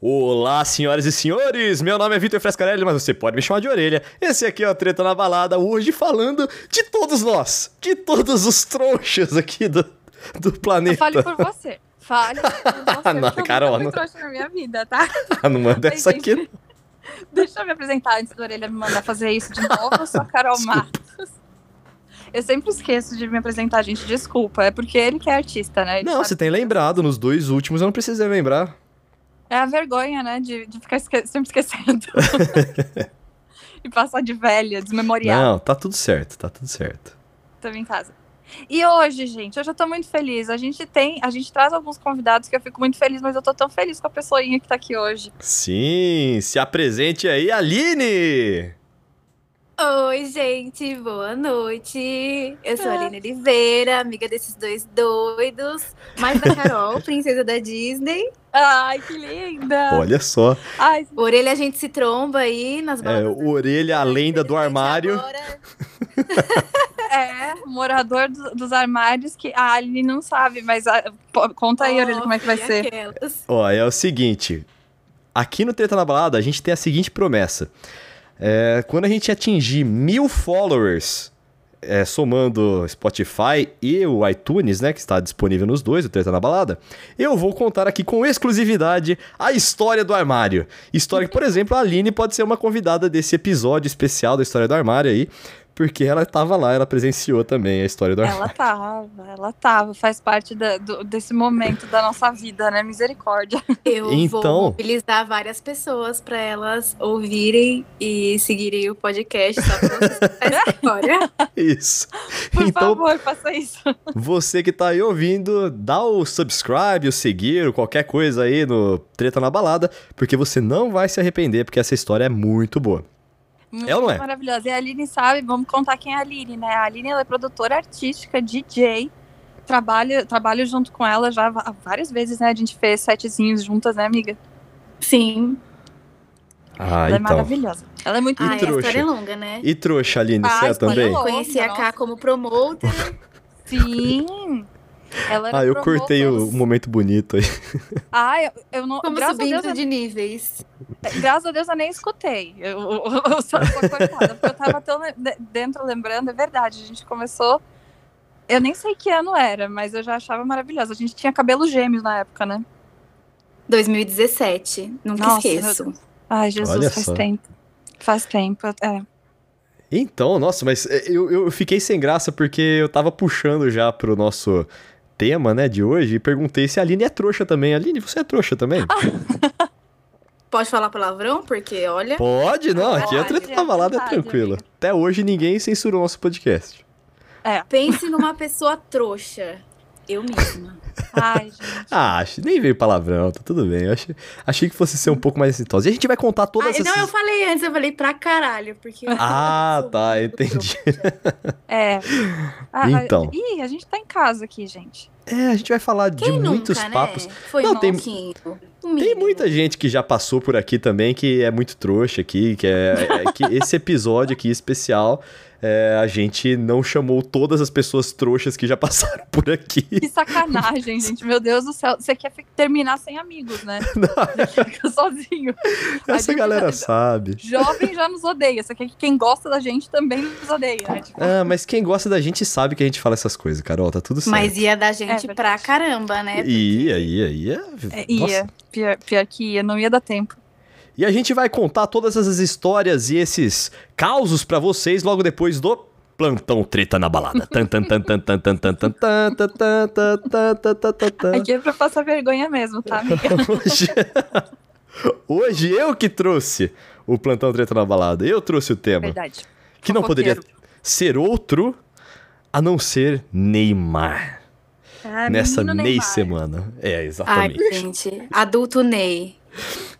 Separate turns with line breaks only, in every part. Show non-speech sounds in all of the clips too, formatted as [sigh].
Olá, senhoras e senhores! Meu nome é Vitor Frescarelli, mas você pode me chamar de orelha. Esse aqui é o Treta na Balada, hoje falando de todos nós, de todos os trouxas aqui do, do planeta.
Fale por você. Fale por [laughs] você.
Não, Carol, não-
trouxa na minha vida, tá?
Ah, não manda essa aqui. não.
Deixa eu me apresentar antes da orelha me mandar fazer isso de novo. Eu sou a Carol Matos. Eu sempre esqueço de me apresentar, gente. Desculpa. É porque ele que é artista, né? Ele
Não, você tem lembrado, nos dois últimos eu não precisei lembrar.
É a vergonha, né? De, de ficar esque- sempre esquecendo. [laughs] e passar de velha, desmemoriada.
Não, tá tudo certo, tá tudo certo.
Tamo em casa. E hoje, gente, hoje eu tô muito feliz. A gente tem, a gente traz alguns convidados que eu fico muito feliz, mas eu tô tão feliz com a pessoinha que tá aqui hoje.
Sim, se apresente aí, Aline!
Oi, gente, boa noite. Eu sou a
Ah.
Aline Oliveira, amiga desses dois doidos, mais da Carol, [laughs] princesa da Disney.
Ai, que linda!
Olha só,
Ai,
Orelha a gente se tromba aí nas
é,
baladas.
orelha, a lenda do [laughs] armário.
Agora, [laughs]
é, morador do- dos armários que a Aline não sabe, mas a- pô, conta aí, Orelha, como é que vai ser.
aquelas.
Ó, é o seguinte. Aqui no Treta na Balada, a gente tem a seguinte promessa. É, quando a gente atingir mil followers, é, somando Spotify e o iTunes, né, que está disponível nos dois, o Treta na Balada, eu vou contar aqui com exclusividade a história do armário. História que, por exemplo, a Aline pode ser uma convidada desse episódio especial da história do armário aí, porque ela estava lá, ela presenciou também a história do armário.
Ela [laughs] tava, ela tava, faz parte da- do- desse momento da nossa vida, né? Misericórdia. [laughs]
Eu
Então-
vou mobilizar várias pessoas para elas ouvirem e seguirem o podcast só pra vocês [laughs] história.
Isso.
Por
então,
favor, faça isso.
Você que tá aí ouvindo, dá o subscribe, o seguir, ou qualquer coisa aí no Treta na Balada, porque você não vai se arrepender, porque essa história é muito boa. É ou não é?
Maravilhosa. E a Aline sabe, vamos contar quem é a Aline, né? A Aline ela é produtora artística, DJ. Trabalho, trabalho junto com ela já várias vezes, né? A gente fez setzinhos juntas, né, amiga?
Sim.
Ah,
ela é
então.
maravilhosa. Ela é muito
Ah, e a história é longa, né?
E trouxa, Aline,
Ah,
você é também?
longa.
Conheci a. Cá como promoter.
Sim. Ela era
Ah, eu cortei o momento bonito aí.
Ah, eu, eu não.
Como
graças a
subindo
Deus,
de níveis.
eu- graças a Deus eu nem escutei. Eu, eu, eu só cortada, porque eu tava tão dentro lembrando, é verdade. A gente começou. Eu nem sei que ano era, mas eu já achava maravilhosa. A gente tinha cabelo gêmeos na época, né?
2017. Nunca
Nossa,
esqueço.
Ai, Jesus,
Olha
faz
só.
tempo. Faz tempo. É.
Então, nossa, mas é, eu, eu fiquei sem graça porque eu tava puxando já pro nosso tema, né, de hoje, e perguntei se a Aline é trouxa também. Aline, você é trouxa também? [laughs]
Pode falar palavrão? Porque, olha.
Pode, não, aqui a Treta
é
na Balada é tranquila.
amiga.
Até hoje ninguém censurou nosso podcast.
Pense numa pessoa trouxa. Eu mesma.
Ai, gente.
Ah, acho- nem veio palavrão, tá tudo bem. Eu achei, achei que fosse ser um pouco mais exitosa. E a gente vai contar todas
Ah,
essas...
não, eu falei antes, eu falei pra caralho, porque.
Ah, [laughs] tá, entendi.
É. [laughs] Ah,
Então.
Ih, a gente tá em casa aqui, gente.
É, a gente vai falar de
Quem
muitos
nunca,
papos.
né? Foi
Não,
um
tem- Tem muita gente que já passou por aqui também que é muito trouxa aqui, que é, é que esse episódio aqui especial, é, a gente não chamou todas as pessoas trouxas que já passaram por aqui.
Que sacanagem, gente. Meu Deus do céu. Você quer terminar sem amigos, né? [laughs] Você fica sozinho.
Essa
gente
galera
já-
sabe.
Jovem já nos odeia. Você quer que quem gosta da gente também nos odeia, né? Tipo,
Ah, mas quem gosta da gente sabe que a gente fala essas coisas, Carol, tá tudo certo.
Mas ia da
É
gente
verdade.
pra caramba, né?
Ia, ia, ia.
é, ia. Pior, pior que ia. Não ia dar tempo.
E a gente vai contar todas essas histórias e esses causos para vocês logo depois do plantão treta na balada.
Aqui é pra passar vergonha mesmo, tá, amiga?
Hoje, hoje eu que trouxe o plantão treta na balada. Eu trouxe o tema.
Verdade.
Que não poderia ser outro a não ser Neymar.
Ah,
Nessa Ney semana. É, exatamente.
Ai, gente. Adulto Ney.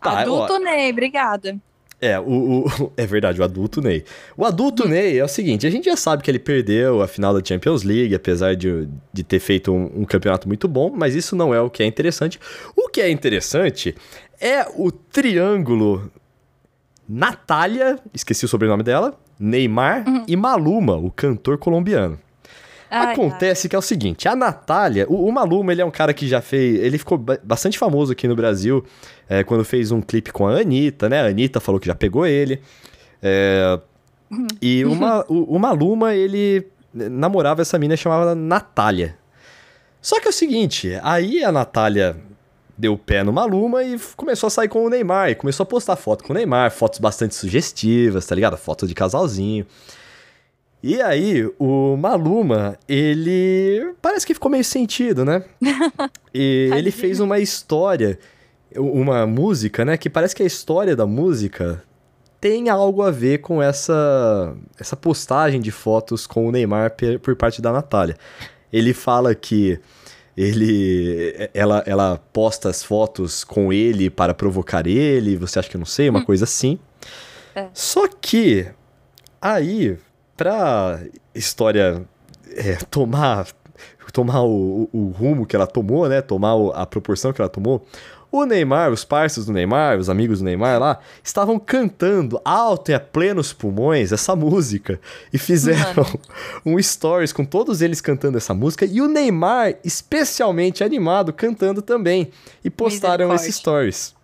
Tá,
Adulto
ó,
Ney, obrigada.
É, o, o- [laughs] é verdade, o adulto Ney. O adulto Ney é o seguinte: a gente já sabe que ele perdeu a final da Champions League, apesar de, de ter feito um, um campeonato muito bom, mas isso não é o que é interessante. O que é interessante é o triângulo Natália, esqueci o sobrenome dela, Neymar e Maluma, o cantor colombiano.
Ai,
Acontece que é o seguinte, a Natália, o, o Maluma, ele é um cara que já fez, ele ficou ba- bastante famoso aqui no Brasil, é, quando fez um clipe com a Anitta, né? A Anitta falou que já pegou ele. É, e o, [laughs] Ma- o- o Maluma, ele namorava essa mina chamada Natália. Só que é o seguinte, aí a Natália deu o pé no Maluma e começou a sair com o Neymar. E começou a postar foto com o Neymar, fotos bastante sugestivas, tá ligado? Foto de casalzinho. E aí, o Maluma, ele parece que ficou meio sentido, né? [laughs] E ele fez uma história, uma música, né? Que parece que a história da música tem algo a ver com essa, essa postagem de fotos com o Neymar por parte da Natália. Ele fala que ele ela, ela posta as fotos com ele para provocar ele, você acha que eu não sei, uma coisa assim.
É.
Só que aí, pra história é, tomar tomar o, o- o rumo que ela tomou, né? Tomar o- a proporção que ela tomou. O Neymar, os parceiros do Neymar, os amigos do Neymar lá, estavam cantando alto e a plenos pulmões essa música. E fizeram [laughs] um stories com todos eles cantando essa música. E o Neymar, especialmente animado, cantando também. E postaram esses stories.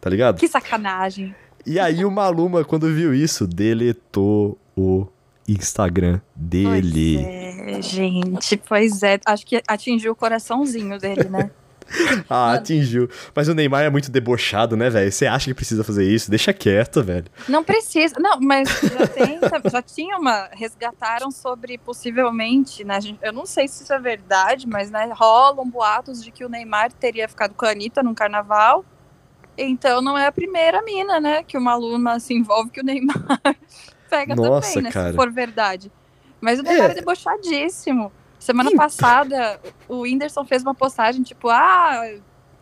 Tá ligado?
Que sacanagem.
E aí o Maluma, quando viu isso, deletou o Instagram dele.
Pois é, gente, pois é. Acho que atingiu o coraçãozinho dele, né? [laughs]
Ah, atingiu. Mas o Neymar é muito debochado, né, velho? Você acha que precisa fazer isso? Deixa quieto, velho.
Não precisa. Não, mas já tem, já tinha uma. Resgataram sobre possivelmente, né? Eu não sei se isso é verdade, mas né, rolam boatos de que o Neymar teria ficado com a Anitta num carnaval. Então não é a primeira mina, né? Que uma aluna se envolve que o Neymar pega
Nossa,
também, né?
cara.
Se for verdade. Mas o Neymar
É.
é, debochadíssimo. Semana
Então.
passada, o Whindersson fez uma postagem, tipo, ah,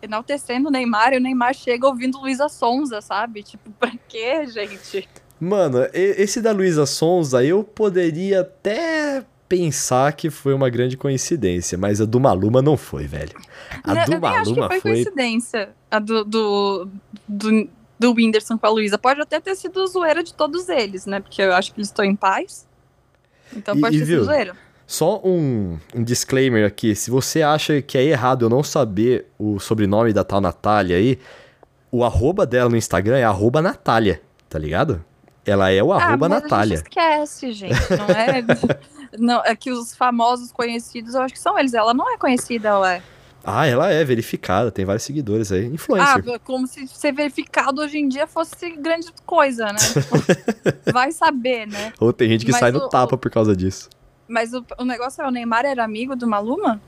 enaltecendo o Neymar, e o Neymar chega ouvindo Luísa Sonza, sabe? Tipo, [laughs] pra quê, gente?
Mano, esse da Luísa Sonza, eu poderia até pensar que foi uma grande coincidência, mas a do Maluma não foi, velho. A
Não,
do
acho que
Maluma
foi,
foi.
coincidência a do, do, do, do Whindersson com a Luísa. Pode até ter sido zoeira de todos eles, né? Porque eu acho que eles estão em paz. Então
E-
pode
e
ter
viu?
sido zoeira.
Só um, um disclaimer aqui: se você acha que é errado eu não saber o sobrenome da tal Natália aí, o arroba dela no Instagram é arroba Natália, tá ligado? Ela é o arroba
ah, mas
Natália.
A gente esquece, gente. Não é. [laughs] não, é que os famosos conhecidos, eu acho que são eles. Ela não é conhecida, ué.
Ah, ela é verificada, tem vários seguidores aí. Influencer.
Ah, como se ser verificado hoje em dia fosse grande coisa, né? Tipo, [laughs] vai saber, né?
Ou tem gente que
mas
sai no
o-
tapa por causa disso.
Mas o, o negócio é, o Neymar era amigo do Maluma?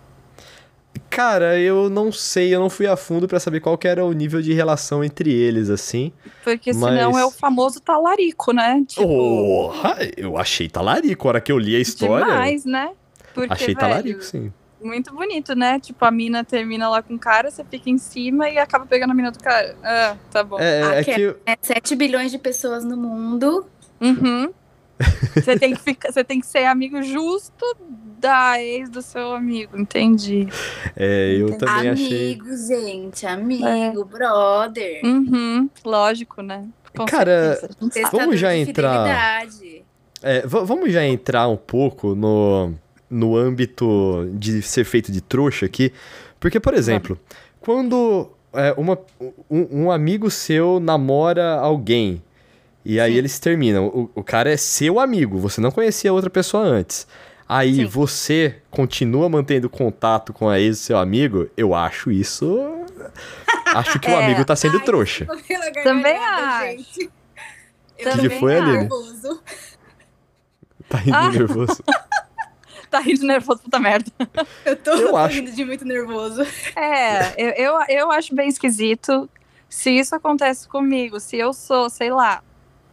Cara, eu não sei, eu não fui a fundo pra saber qual que era o nível de relação entre eles, assim.
Porque senão
Mas-
é o famoso talarico, né? Tipo,
Porra, eu achei talarico. A hora que eu li a história,
demais, né? Porque,
achei
velho,
talarico, sim.
Muito bonito, né? Tipo, a mina termina lá com o cara, você fica em cima e acaba pegando a mina do cara. Ah, tá bom.
É, é que...
É 7 bilhões de pessoas no mundo.
Uhum. Você tem, que ficar, você tem que ser amigo justo da ex do seu amigo, entendi.
É, eu também achei...
amigo, gente. Amigo, brother.
Uhum, lógico, né? Com
Cara,
certeza,
Vamos já entrar-. É, vamos já entrar um pouco no, no âmbito de ser feito de trouxa aqui. Porque, por exemplo, quando é, uma, um, um amigo seu namora alguém e aí
Sim.
eles terminam, o, o cara é seu amigo, você não conhecia outra pessoa antes. Aí
Sim.
você continua mantendo contato com a ex do seu amigo, eu acho isso. [laughs] Acho que o
É.
amigo tá sendo
Ai,
trouxa.
Também acho.
gente.
que
Também
foi, Aline?
nervoso.
Tá rindo
Ah.
nervoso. [laughs]
Tá rindo nervoso, puta merda. [laughs]
Eu tô,
Eu
tô
acho.
rindo de muito nervoso.
É, eu, eu, eu acho bem esquisito se isso acontece comigo. Se eu sou, sei lá,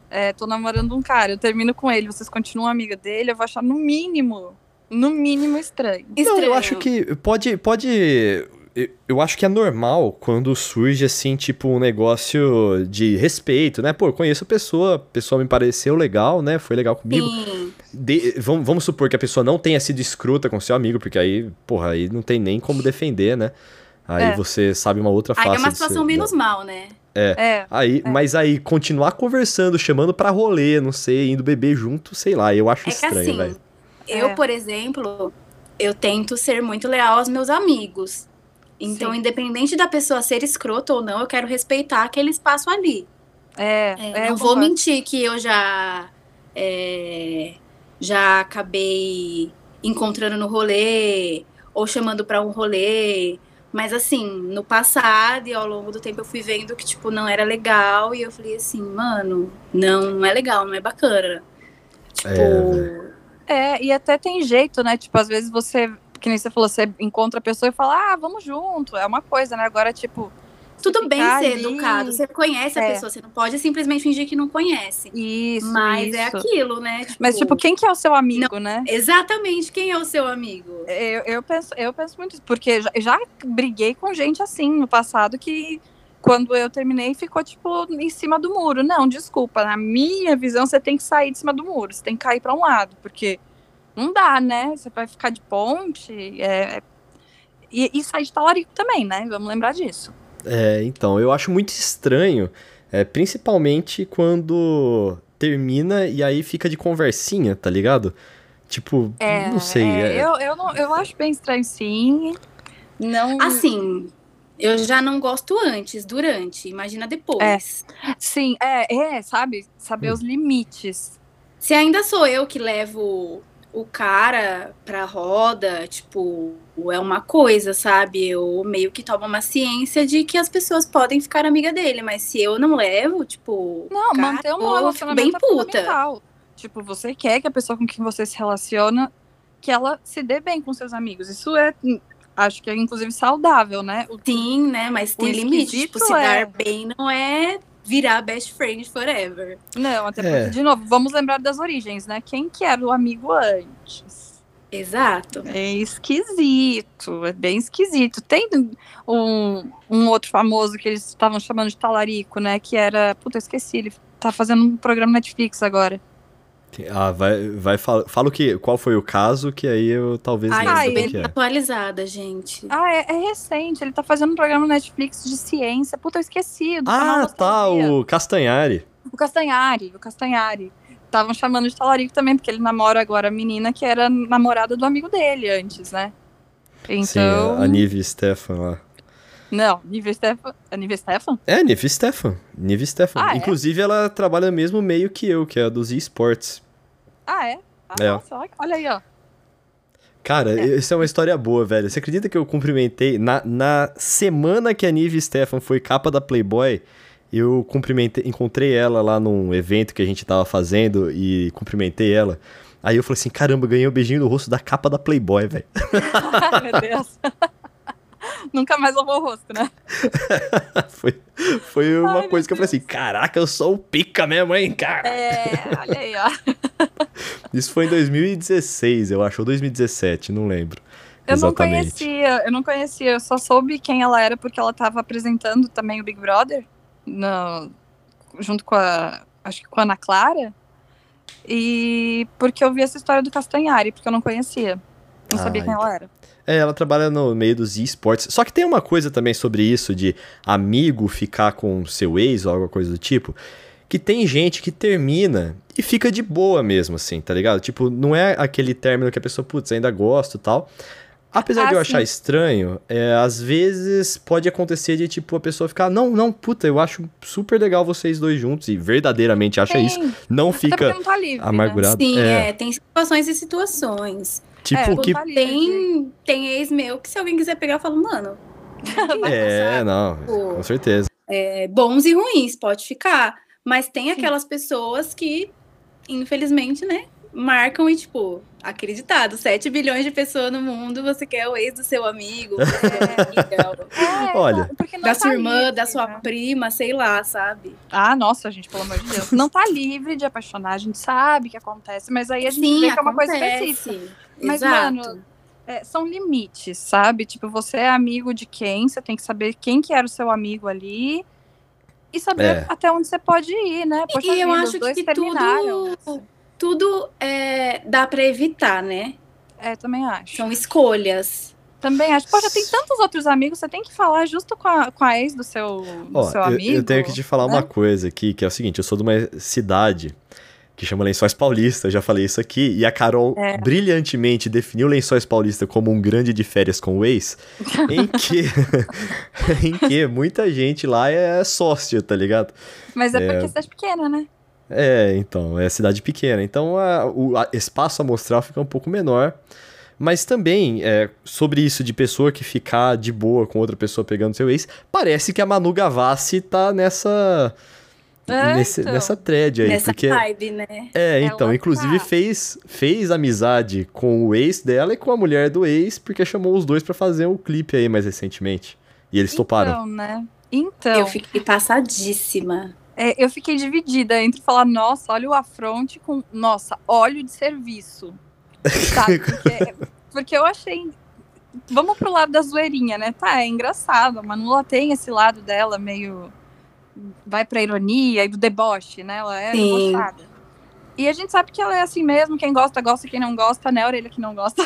é, tô namorando um cara, eu termino com ele, vocês continuam amiga dele, eu vou achar no mínimo, no mínimo estranho.
Não, eu
Estranho.
acho que pode. pode eu- eu acho que é normal quando surge assim, tipo, um negócio de respeito, né? Pô, eu conheço a pessoa, a pessoa me pareceu legal, né? Foi legal comigo.
Sim.
De- vamos, vamos supor que a pessoa não tenha sido escrota com seu amigo, porque aí, porra, aí não tem nem como defender, né? Aí
É.
você sabe uma outra face.
Aí é uma situação
ser-
menos mal, né?
É,
Aí,
É.
mas aí continuar conversando, chamando pra rolê, não sei, indo beber junto, sei lá, eu acho
É
estranho,
assim,
velho.
eu,
É.
por exemplo, eu tento ser muito leal aos meus amigos. Então,
Sim.
independente da pessoa ser escrota ou não, eu quero respeitar aquele espaço ali.
É,
É,
é,
não
eu
vou mentir que eu já é, já acabei encontrando no rolê ou chamando pra um rolê, mas assim, no passado e ao longo do tempo eu fui vendo que tipo não era legal e eu falei assim, mano, não, não é legal, não é bacana. Tipo,
É,
É, e até tem jeito, né? Tipo, às vezes você, que nem você falou, você encontra a pessoa e fala, ah, vamos junto. É uma coisa, né? Agora, tipo.
tudo bem ser
ali-
educado, você conhece a
É.
pessoa, você não pode simplesmente fingir que não conhece.
Isso.
Mas é
isso.
aquilo, né?
Mas, tipo, quem que é o seu amigo, né?
Exatamente, quem é o seu amigo?
Eu, eu, penso, eu penso muito isso, porque já, já briguei com gente assim no passado que quando eu terminei ficou, tipo, em cima do muro. Não, desculpa, na minha visão você tem que sair de cima do muro, você tem que cair para um lado, porque não dá, né? Você vai ficar de ponte, é, é- e, e sair de talarico também, né? Vamos lembrar disso.
É, então, eu acho muito estranho, é, principalmente quando termina e aí fica de conversinha, tá ligado? Tipo,
É,
não sei.
é,
é-
eu, eu, não, eu acho bem estranho, sim. Não.
Assim, eu já não gosto antes, durante, imagina depois.
Sim, é, é, sabe? Saber
Hum.
os limites.
Se ainda sou eu que levo o cara pra roda, tipo, é uma coisa, sabe? Eu meio que tomo uma ciência de que as pessoas podem ficar amiga dele, mas se eu não levo, tipo,
Não,
cara,
manter um relacionamento
bem
é
puta.
Tipo, você quer que a pessoa com quem você se relaciona, que ela se dê bem com seus amigos. Isso é, acho que é inclusive saudável, né? O-
Sim, né? Mas tem limite. Tipo, se
é-
dar bem não é virar best friend forever.
Não, até
É.
porque, de novo, vamos lembrar das origens, né? Quem que era o amigo antes?
Exato.
É esquisito, é bem esquisito. Tem um, um outro famoso que eles estavam chamando de talarico, né? Que era. Puta, eu esqueci, ele tá fazendo um programa Netflix agora.
Ah, vai, vai fala, fala o que, qual foi o caso, que aí eu talvez
Ai,
lembre
ai,
que é.
atualizada, gente.
Ah, é, é recente, ele tá fazendo um programa Netflix de ciência. Puta, eu esqueci. Do canal
Ah, tá, o Castanhari.
O Castanhari, o Castanhari. Estavam chamando de talarico também, porque ele namora agora a menina que era namorada do amigo dele antes, né? Então.
Sim, a Nive Stefan lá.
Não, Nive Stefan. A Nive Stefan?
É, Nive Stefan. Nive Stefan.
Ah, é?
Inclusive, ela trabalha no mesmo meio que eu, que é a dos esportes.
Ah, é? Ah,
É.
nossa, olha- aí, ó.
Cara,
É.
isso é uma história boa, velho. Você acredita que eu cumprimentei na, na semana que a Nive Stefan foi capa da Playboy? Eu cumprimentei, encontrei ela lá num evento que a gente tava fazendo e cumprimentei ela. Aí eu falei assim: caramba, ganhei o beijinho no rosto da capa da Playboy, velho. [laughs]
Meu Deus. [laughs] Nunca mais lavou o rosto, né? [laughs]
foi foi uma
Ai,
coisa que eu falei assim: caraca, eu sou o pica mesmo, hein, cara.
É, olha aí, ó. [laughs]
Isso foi em 2016, eu acho, ou 2017, não lembro.
Eu não
Exatamente.
conhecia, eu não conhecia, eu só soube quem ela era porque ela tava apresentando também o Big Brother, no, junto com a, acho que com a Ana Clara, e porque eu vi essa história do Castanhari, porque eu não conhecia, não
Ah,
sabia quem ela era.
É, ela trabalha no meio dos esportes. Só que tem uma coisa também sobre isso de amigo ficar com seu ex ou alguma coisa do tipo, que tem gente que termina e fica de boa mesmo, assim, tá ligado? Tipo, não é aquele término que a pessoa, putz, ainda gosta e tal. Apesar
Ah,
de eu
sim.
achar estranho, é, às vezes pode acontecer de, tipo, a pessoa ficar, não, não, puta, eu acho super legal vocês dois juntos e verdadeiramente acha isso.
Tem,
Não
até porque
fica
não tá livre,
amargurado.
Sim,
é,
é. tem situações e situações.
Tipo
É,
que
tá.
Tem, tem ex meu que se alguém quiser pegar, eu falo, mano. [laughs]
É, não,
Pô.
com certeza.
é, bons e ruins, pode ficar. Mas tem aquelas pessoas que, infelizmente, né, marcam e, tipo, acreditado, 7 bilhões de pessoas no mundo, você quer o ex do seu amigo, da [laughs] sua amiga, [laughs]
É,
Olha,
da
tá
sua irmã,
livre,
da sua
né?
prima, sei lá, sabe?
Ah, nossa, gente, pelo amor de Deus. Não tá livre de apaixonar, a gente sabe que acontece, mas aí a gente
Sim,
vê que é uma coisa
acontece.
específica. Mas,
Exato.
mano, É, são limites, sabe? Tipo, você é amigo de quem, você tem que saber quem que era o seu amigo ali e saber
É.
até onde você pode ir, né? Poxa
e eu
vida,
acho que
terminaram.
tudo, tudo é, dá pra evitar, né?
É, também acho.
São escolhas.
Também acho. Poxa, tem tantos outros amigos, você tem que falar justo com a, com a ex do seu, do
Ó,
seu
eu,
amigo.
eu tenho que te falar uma
né?
coisa aqui, que é o seguinte, eu sou de uma cidade que chama Lençóis Paulista, eu já falei isso aqui, e a Carol
É.
brilhantemente definiu Lençóis Paulista como um grande de férias com o ex, [laughs] em que, [laughs] em que muita gente lá é sócio, tá ligado?
Mas é,
É.
porque cidade pequena, né?
É, então, é cidade pequena. Então a- o a- espaço amostral fica um pouco menor. Mas também, é, sobre isso de pessoa que ficar de boa com outra pessoa pegando seu ex, parece que a Manu Gavassi tá nessa.
É,
nesse-
então.
Nessa thread aí.
Nessa
porque,
vibe, né?
é, então,
Ela
inclusive
tá-
fez, fez amizade com o ex dela e com a mulher do ex, porque chamou os dois pra fazer um clipe aí mais recentemente. E eles toparam.
Então, né? Então,
Eu fiquei passadíssima.
é, eu fiquei dividida entre falar, nossa, olha o afronte com, nossa, óleo de serviço. [laughs] Sabe? Porque, porque eu achei. Vamos pro lado da zoeirinha, né? Tá, é engraçado. A Manula tem esse lado dela meio. Vai pra ironia e do deboche, né? Ela é
Sim.
debochada. E a gente sabe que ela é assim mesmo. Quem gosta, gosta. Quem não gosta, né? A orelha que não gosta.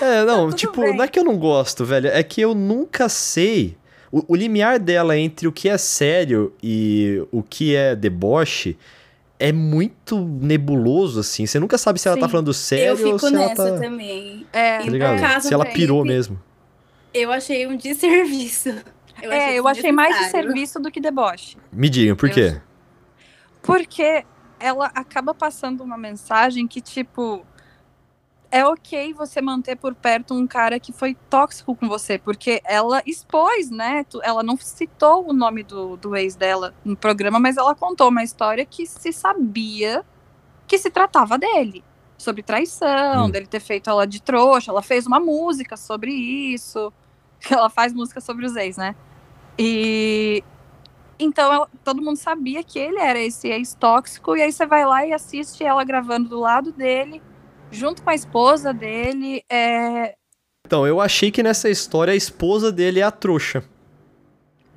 É, não, [laughs]
tudo
tipo,
bem.
não é que eu não gosto, velho, é que eu nunca sei. O, o limiar dela entre o que é sério e o que é deboche é muito nebuloso, assim. Você nunca sabe se ela tá
Sim.
falando sério
eu
ou
fico
se ela
nessa
tá.
também.
É,
Tá
no
ligado?
caso
se ela pirou mesmo.
Eu achei um desserviço. Eu
é, eu achei mais de
desnecessário.
serviço do que deboche.
Me digam, por
Eu-
quê?
Porque ela acaba passando uma mensagem que, tipo, é ok você manter por perto um cara que foi tóxico com você, porque ela expôs, né? Ela não citou o nome do, do ex dela no programa, mas ela contou uma história que se sabia que se tratava dele. Sobre traição,
Hum.
dele ter feito ela de trouxa. Ela fez uma música sobre isso. [laughs] Ela faz música sobre os ex, né? E então todo mundo sabia que ele era esse ex tóxico, e aí você vai lá e assiste ela gravando do lado dele, junto com a esposa dele. É...
Então, eu achei que nessa história a esposa dele é a trouxa.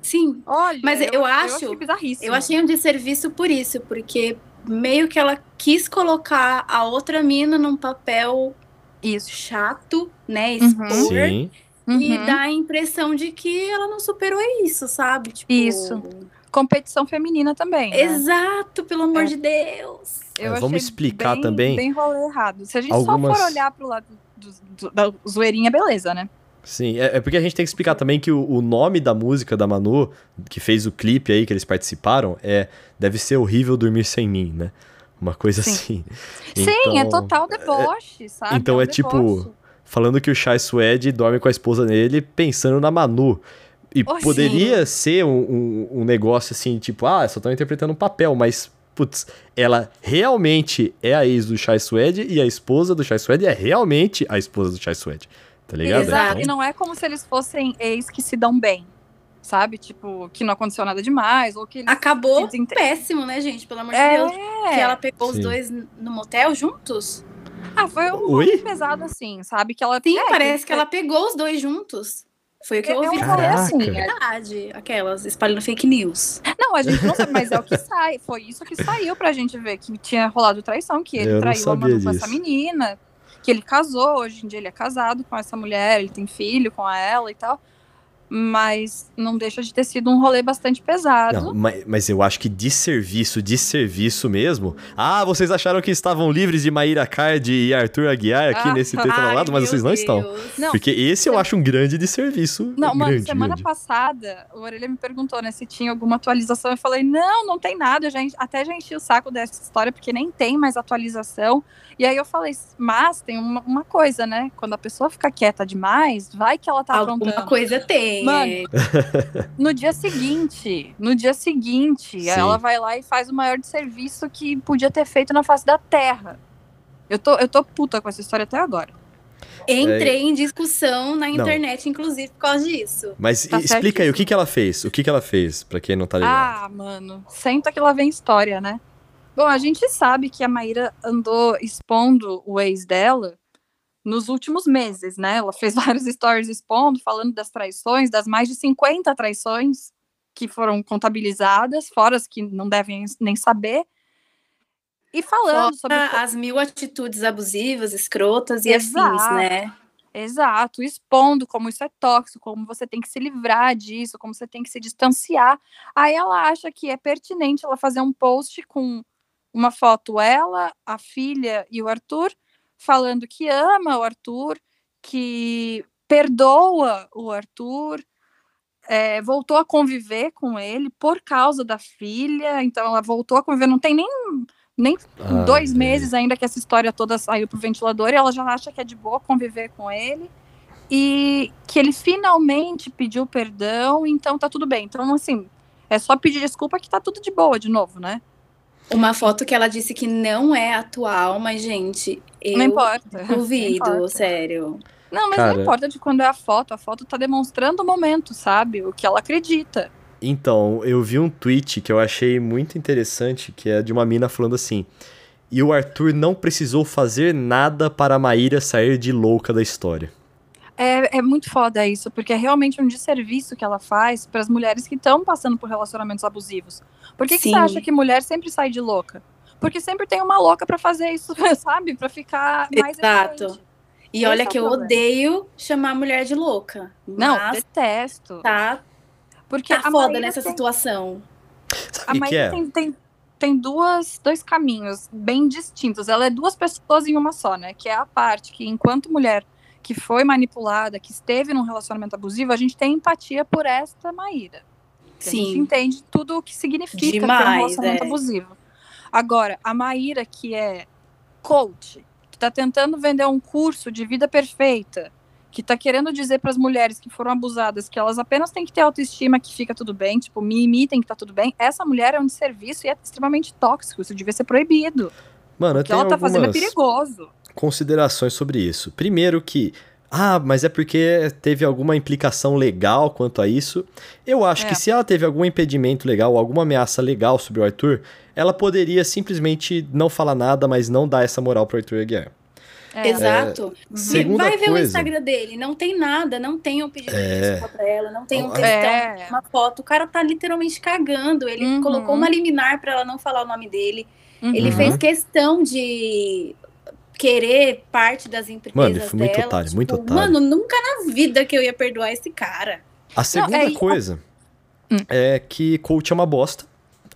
Sim,
Olha,
Mas eu acho-
achei bizarríssimo.
eu achei um desserviço por isso, porque meio que ela quis colocar a outra mina num papel
isso.
chato, né?
Uhum.
Sim.
E
Uhum.
dá a impressão de que ela não superou isso, sabe? Tipo,
Isso. Competição feminina também. né?
Exato, pelo amor
É.
de Deus.
Eu
É, vamos
achei
explicar
bem-
também
Bem rolê errado. Se a gente
algumas-
só for olhar pro lado do, do- da zoeirinha, beleza, né?
Sim, é, é porque a gente tem que explicar também que o, o nome da música da Manu, que fez o clipe aí que eles participaram, é Deve ser horrível dormir sem mim, né? Uma coisa
Sim.
assim.
Sim, é
Então,
total deboche, sabe?
então
um
é tipo,
deboche.
Falando que o Chai Suede dorme com a esposa dele pensando na Manu. E
Oxi.
poderia ser um, um, um negócio assim, tipo, ah, só estão interpretando um papel, mas, putz, ela realmente é a ex do Chai Suede e a esposa do Chai Suede é realmente a esposa do Chai Suede. Tá ligado?
Exato, e
Então,
não é como se eles fossem ex que se dão bem, sabe? Tipo, que não aconteceu nada demais, ou que eles
Acabou
desente-
péssimo, né, gente? Pelo amor de
É,
Deus. Que ela pegou
Sim.
os dois no motel juntos?
Ah, foi um
Oi?
pesado assim, sabe? Que ela
Sim,
é,
parece que ela pegou os dois juntos. Foi o que eu
É- é
ouvi falar.
rolê
assim, verdade. Aquelas espalhando fake news.
Não, a gente não sabe, mas é o que sai. Foi isso que saiu pra gente ver que tinha rolado traição, que ele
Eu
traiu a Manu com essa menina, que ele casou, hoje em dia ele é casado com essa mulher, ele tem filho com ela e tal. Mas não deixa de ter sido um rolê bastante pesado.
Não, mas, mas eu acho que de serviço, de serviço mesmo. Ah, vocês acharam que estavam livres de Maíra Card e Arthur Aguiar aqui
Ah,
nesse texto lado, mas vocês não estão.
Deus.
Não,
Porque esse eu acho um grande de serviço.
Não, mano,
grande,
semana
grande.
passada, o Orelha me perguntou, né, se tinha alguma atualização. Eu falei, não, não tem nada. Eu já, en- até já enchi o saco dessa história, porque nem tem mais atualização. E aí eu falei, mas tem uma, uma coisa, né? Quando a pessoa fica quieta demais, vai que ela tá
Alguma
aprontando.
coisa tem.
Mano,
é.
No dia seguinte, no dia seguinte,
Sim.
ela vai lá e faz o maior serviço que podia ter feito na face da Terra. Eu tô, eu tô puta com essa história até agora.
Entrei em discussão na
Não.
internet, inclusive, por causa disso.
Mas
Tá
explica aí, o que, que ela fez? O que, que ela fez, pra quem não tá ligado?
Ah, mano, senta que lá vem história, né? Bom, a gente sabe que a Maíra andou expondo o ex dela nos últimos meses, né? Ela fez [laughs] vários stories expondo, falando das traições, das mais de 50 traições que foram contabilizadas, fora as que não devem nem saber. E falando sobre.
Fora as mil atitudes abusivas, escrotas e afins,
Exato.
né?
Exato, expondo como isso é tóxico, como você tem que se livrar disso, como você tem que se distanciar. Aí ela acha que é pertinente ela fazer um post com uma foto ela, a filha e o Arthur falando que ama o Arthur, que perdoa o Arthur, é, voltou a conviver com ele por causa da filha, então ela voltou a conviver, não tem nem, nem ah, dois meses ainda que essa história toda saiu pro ventilador e ela já acha que é de boa conviver com ele e que ele finalmente pediu perdão, então tá tudo bem. Então, assim, é só pedir desculpa que tá tudo de boa de novo, né?
Uma foto que ela disse que não é atual, mas, gente, eu
não importa. [laughs]
duvido, não importa. sério.
Não, mas Cara... não importa de quando é a foto. A foto tá demonstrando o momento, sabe? O que ela acredita.
Então, eu vi um tweet que eu achei muito interessante, que é de uma mina falando assim: E o Arthur não precisou fazer nada para a Maíra sair de louca da história.
É, é muito foda isso, porque é realmente um desserviço que ela faz para as mulheres que estão passando por relacionamentos abusivos. Por que, que, você acha que mulher sempre sai de louca? Porque sempre tem uma louca para fazer isso, [laughs] sabe? Para ficar mais
Exato. Evidente. E Esse olha é que eu odeio chamar a mulher de louca.
Não, detesto.
Tá. Porque tá foda nessa tem... situação.
Sabe a Maíra é? tem, tem, tem duas, dois caminhos bem distintos. Ela é duas pessoas em uma só, né? Que é a parte que, enquanto mulher que foi manipulada, que esteve num relacionamento abusivo, a gente tem empatia por esta Maíra. Sim. A gente entende tudo o que significa Demais, ter um relacionamento é. abusivo. Agora, a Maíra, que é coach, que está tentando vender um curso de vida perfeita, que está querendo dizer para as mulheres que foram abusadas que elas apenas têm que ter autoestima, que fica tudo bem, tipo, me imitem que tá tudo bem. Essa mulher é um serviço e é extremamente tóxico, isso devia ser proibido.
Mano,
o que ela tá fazendo é perigoso.
Considerações sobre isso. Primeiro que ah, mas é porque teve alguma implicação legal quanto a isso. Eu acho é. que se ela teve algum impedimento legal, alguma ameaça legal sobre o Arthur, ela poderia simplesmente não falar nada, mas não dar essa moral pro Arthur Aguiar.
É. Exato. É, segunda Vai ver coisa, o Instagram dele, não tem nada, não tem um pedido é, de desculpa pra ela, não tem um textão, é. uma foto. O cara tá literalmente cagando. Ele uhum. colocou uma liminar para ela não falar o nome dele. Uhum. Ele fez questão de querer parte das empresas
mano, foi muito dela. Otário, tipo, muito otário.
Mano, nunca na vida que eu ia perdoar esse cara.
A segunda Não, é... coisa hum. é que coach é uma bosta.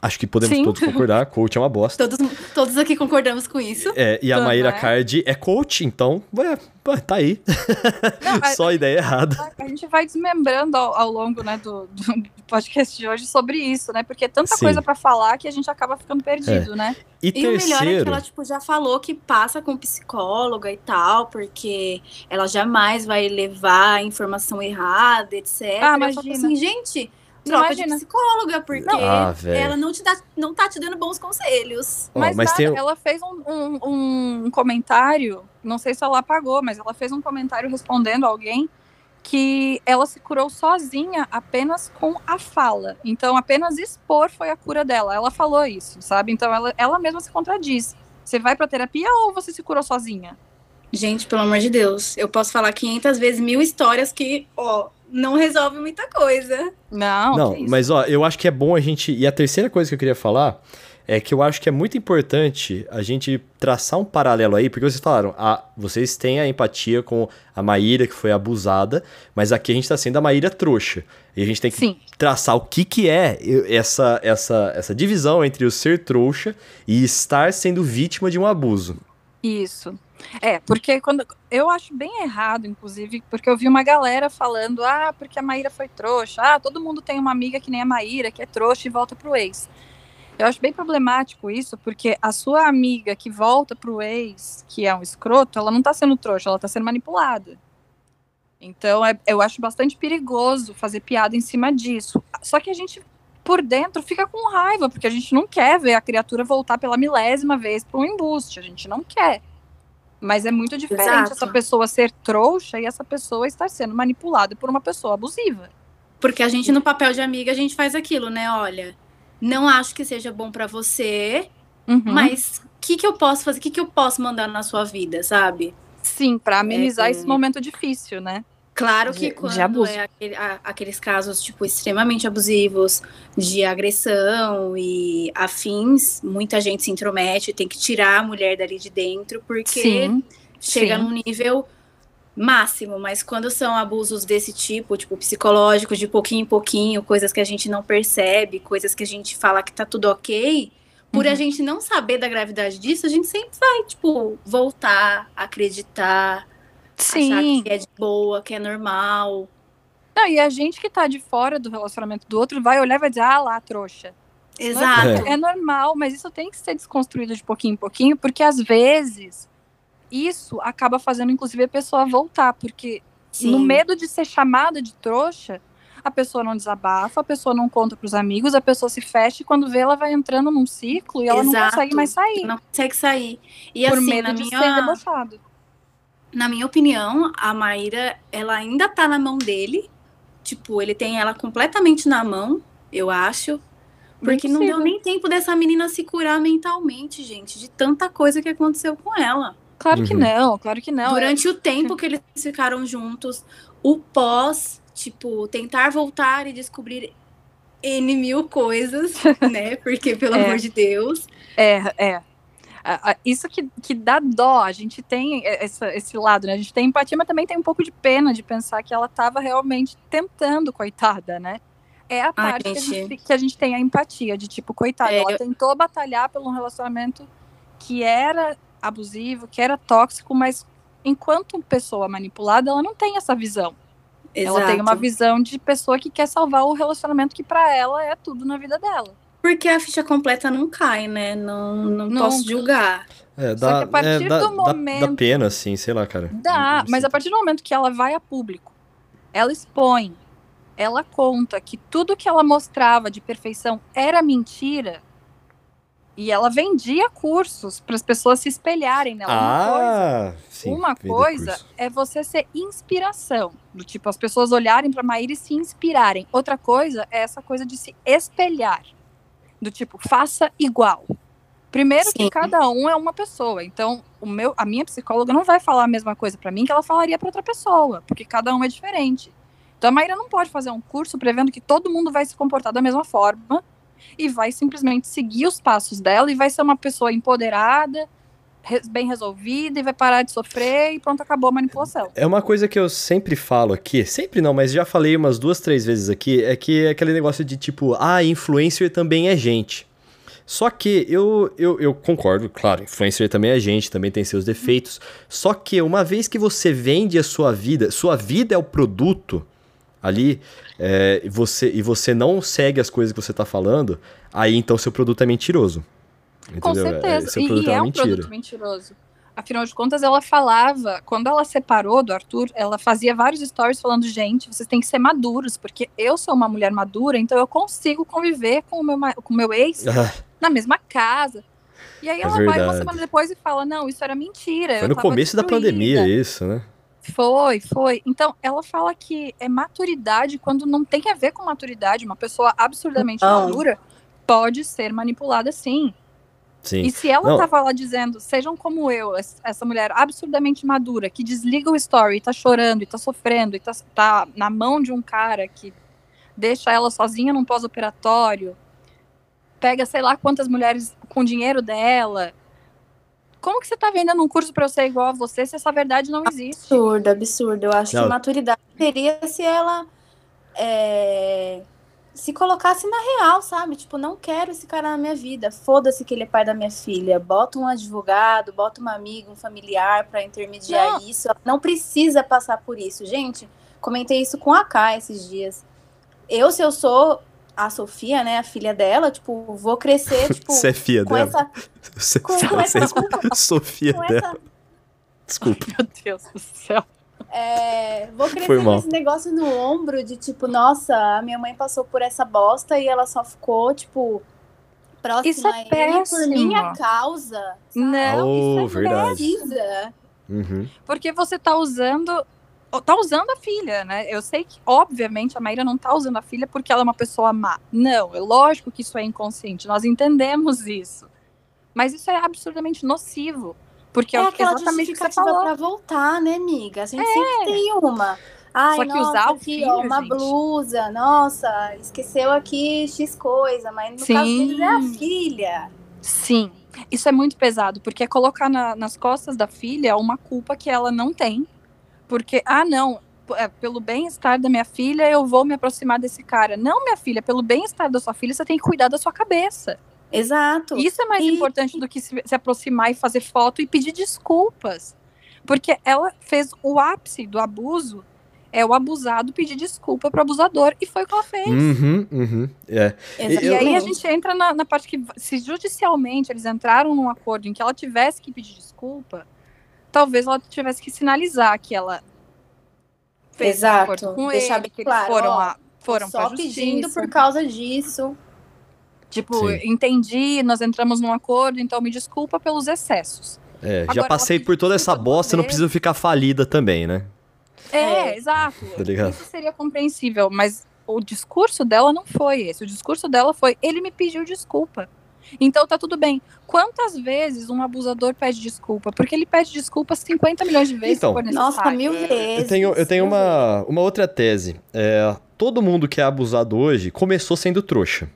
Acho que podemos Sim. todos concordar, coach é uma bosta.
Todos, todos aqui concordamos com isso.
É, e a Maíra. Card é coach, então, ué, tá aí. Não, [laughs] Só a, ideia errada.
A gente vai desmembrando ao, ao longo né, do, do, podcast de hoje sobre isso, né? Porque é tanta Sim. coisa para falar que a gente acaba ficando perdido, é. né?
E, e terceiro... o melhor é que ela tipo, já falou que passa com psicóloga e tal, porque ela jamais vai levar informação errada, etc.
Ah, imagina.
assim, gente troca Imagina. de psicóloga, porque não. Ah, ela não, te dá, não tá te dando bons conselhos.
Oh, mas, mas nada, tem... ela fez um, um, um, comentário, não sei se ela apagou, mas ela fez um comentário respondendo a alguém que ela se curou sozinha apenas com a fala. Então, apenas expor foi a cura dela. Ela falou isso, sabe? Então, ela, ela mesma se contradiz. Você vai pra terapia ou você se curou sozinha?
Gente, pelo amor de Deus, eu posso falar 500 vezes mil histórias que, ó, não resolve muita coisa.
Não,
não mas ó, eu acho que é bom a gente. E a terceira coisa que eu queria falar é que eu acho que é muito importante a gente traçar um paralelo aí, porque vocês falaram, ah, vocês têm a empatia com a Maíra que foi abusada, mas aqui a gente está sendo a Maíra trouxa. E a gente tem que Sim. traçar o que, que é essa, essa, essa divisão entre o ser trouxa e estar sendo vítima de um abuso.
Isso. É, porque quando eu acho bem errado, inclusive, porque eu vi uma galera falando: "Ah, porque a Maíra foi trouxa. Ah, todo mundo tem uma amiga que nem a Maíra, que é trouxa e volta pro ex". Eu acho bem problemático isso, porque a sua amiga que volta pro ex, que é um escroto, ela não tá sendo trouxa, ela tá sendo manipulada. Então, é, eu acho bastante perigoso fazer piada em cima disso. Só que a gente, por dentro, fica com raiva, porque a gente não quer ver a criatura voltar pela milésima vez para um embuste. A gente não quer. Mas é muito diferente Exato. essa pessoa ser trouxa e essa pessoa estar sendo manipulada por uma pessoa abusiva.
Porque a gente, no papel de amiga, a gente faz aquilo, né? Olha, não acho que seja bom para você, uhum. mas o que, que eu posso fazer? O que, que eu posso mandar na sua vida, sabe?
Sim, para amenizar é, esse momento difícil, né?
Claro que de, quando de abuso. é aquele, a, aqueles casos, tipo, extremamente abusivos, de agressão e afins, muita gente se intromete, tem que tirar a mulher dali de dentro, porque sim, chega sim. num nível máximo, mas quando são abusos desse tipo, tipo, psicológicos, de pouquinho em pouquinho, coisas que a gente não percebe, coisas que a gente fala que tá tudo ok, por
Uhum.
a gente não saber da gravidade disso, a gente sempre vai, tipo, voltar, acreditar, achar
Sim.
que é de boa, que é normal.
Não, e a gente que tá de fora do relacionamento do outro vai olhar e vai dizer, ah lá, trouxa.
Exato.
É normal, mas isso tem que ser desconstruído de pouquinho em pouquinho, porque às vezes isso acaba fazendo, inclusive, a pessoa voltar, porque
Sim.
no medo de ser chamada de trouxa, a pessoa não desabafa, a pessoa não conta pros amigos, a pessoa se fecha e quando vê, ela vai entrando num ciclo e ela não
Exato.
consegue mais sair.
Não consegue sair. E
por
assim,
medo
na
de ser
minha,
debochado.
Na minha opinião, a Maíra, ela ainda tá na mão dele. Tipo, ele tem ela completamente na mão, eu acho. Porque não deu nem tempo dessa menina se curar mentalmente, gente, de tanta coisa que aconteceu com ela.
Claro que
Uhum.
não, claro que não.
Durante o tempo [laughs] que eles ficaram juntos, o pós, tipo, tentar voltar e descobrir N mil coisas, [laughs] né? Porque, pelo
É.
amor de Deus.
É, é. Isso que, que dá dó, a gente tem essa- esse lado, né? A gente tem empatia, mas também tem um pouco de pena de pensar que ela estava realmente tentando, coitada, né? É a parte que, a
gente.
que a gente tem a empatia, de tipo, coitada,
É,
ela
eu-
tentou batalhar por um relacionamento que era abusivo, que era tóxico, mas enquanto pessoa manipulada, ela não tem essa visão. Ela tem uma
Exato.
visão de pessoa que quer salvar o relacionamento que pra ela é tudo na vida dela.
Porque a ficha completa não cai, né? Não, não posso julgar.
É,
Só
dá,
que a partir
é, dá,
do
dá-
momento-
dá pena, assim, sei lá, cara.
Dá, mas a partir do momento que ela vai a público, ela expõe, ela conta que tudo que ela mostrava de perfeição era mentira. E ela vendia cursos para as pessoas se espelharem nela. Uma coisa,
Ah, sim.
uma coisa
curso.
é você ser inspiração, do tipo as pessoas olharem para Maíra e se inspirarem. Outra coisa é essa coisa de se espelhar, do tipo faça igual. Primeiro
Sim.
que cada um é uma pessoa, então o meu, a minha psicóloga não vai falar a mesma coisa para mim que ela falaria para outra pessoa, porque cada um é diferente. Então a Maíra não pode fazer um curso prevendo que todo mundo vai se comportar da mesma forma e vai simplesmente seguir os passos dela e vai ser uma pessoa empoderada, bem resolvida e vai parar de sofrer e pronto, acabou a manipulação.
É uma coisa que eu sempre falo aqui, sempre não, mas já falei umas duas, três vezes aqui, é que é aquele negócio de tipo, ah, influencer também é gente. Só que eu, eu, eu concordo, claro, influencer também é gente, também tem seus defeitos. Só que uma vez que você vende a sua vida, sua vida é o produto ali, é, você, e você não segue as coisas que você tá falando, aí então seu produto é mentiroso.
Com
Entendeu?
certeza.
É,
E,
produto
e
é
é um
mentira.
produto mentiroso. Afinal de contas, ela falava, quando ela separou do Arthur, ela fazia vários stories falando: gente, vocês têm que ser maduros, porque eu sou uma mulher madura, então eu consigo conviver com o meu, com o meu ex
Ah,
na mesma casa. E aí
É
ela vai uma semana depois e fala: não, isso era mentira.
foi
eu
no
tava
começo da
destruída."
pandemia isso, né?
Foi, foi. Então, ela fala que é maturidade quando não tem a ver com maturidade. Uma pessoa absurdamente
Não.
madura pode ser manipulada sim.
Sim.
E se ela
Não.
tava lá dizendo, sejam como eu, es- essa mulher absurdamente madura, que desliga o story e tá chorando, e tá sofrendo, e tá, tá na mão de um cara que deixa ela sozinha num pós-operatório, pega sei lá quantas mulheres com o dinheiro dela. Como que você tá vendendo um curso pra eu ser igual a você se essa verdade não existe?
Absurdo, absurdo. Eu acho
Não.
que maturidade seria se ela é, se colocasse na real, sabe? Tipo, não quero esse cara na minha vida. Foda-se que ele é pai da minha filha. Bota um advogado, bota uma amiga, um familiar pra intermediar
Não.
isso. Ela não precisa passar por isso. Gente, comentei isso com a K esses dias. Eu, se eu sou a Sofia, né, a filha dela, tipo, vou crescer, [laughs] tipo,
Você é filha
com
dela?
essa,
Você,
com
você
essa-
é [laughs] Sofia
com
dela.
essa
Desculpa.
Meu Deus do céu.
É, vou crescer com esse negócio no ombro de tipo, nossa, a minha mãe passou por essa bosta e ela só ficou, tipo, próxima
Isso é péssimo.
por minha causa. sabe?
Não,
Oh,
isso é
verdade. Uhum.
Porque você tá usando. Tá usando a filha, né? Eu sei que, obviamente, a Maíra não tá usando a filha porque ela é uma pessoa má. Não, é lógico que isso é inconsciente. Nós entendemos isso. Mas isso é absurdamente nocivo. Porque é,
É aquela
exatamente
justificativa pra voltar, né, amiga? A gente sempre tem uma. Ai,
Só que
nossa,
usar o
aqui,
filho,
ó, uma
gente.
blusa, nossa, esqueceu aqui X coisa, mas no
Sim.
caso deles é a filha.
Sim. Isso é muito pesado, porque é colocar na- nas costas da filha uma culpa que ela não tem. Porque, ah, não, é, pelo bem-estar da minha filha, eu vou me aproximar desse cara. Não, minha filha, pelo bem-estar da sua filha, você tem que cuidar da sua cabeça.
Exato.
Isso é mais
E-
importante do que se, se aproximar e fazer foto e pedir desculpas. Porque ela fez o ápice do abuso, é o abusado pedir desculpa pro abusador, e foi o que ela fez.
Uhum, uhum. É.
E aí a gente entra na, na parte que, se judicialmente eles entraram num acordo em que ela tivesse que pedir desculpa, talvez ela tivesse que sinalizar que ela fez um
Exato.
acordo com
Deixar
ele,
bem
que
claro,
eles foram,
ó,
a, foram
Só
pra
pedindo
justiça.
por causa disso.
Tipo,
Sim.
entendi, nós entramos num acordo, então me desculpa pelos excessos.
É, já
Agora,
passei
ela
por toda essa bosta, não preciso ficar falida também, né?
É,
É.
exato.
Tá?
Isso seria compreensível, mas o discurso dela não foi esse. O discurso dela foi: ele me pediu desculpa. Então tá tudo bem. Quantas vezes um abusador pede desculpa? Porque ele pede desculpa 50 milhões de vezes
Então.
se for necessário.
Nossa, mil vezes.
Eu tenho, eu tenho uma, uma outra tese. É, todo mundo que é abusado hoje começou sendo trouxa.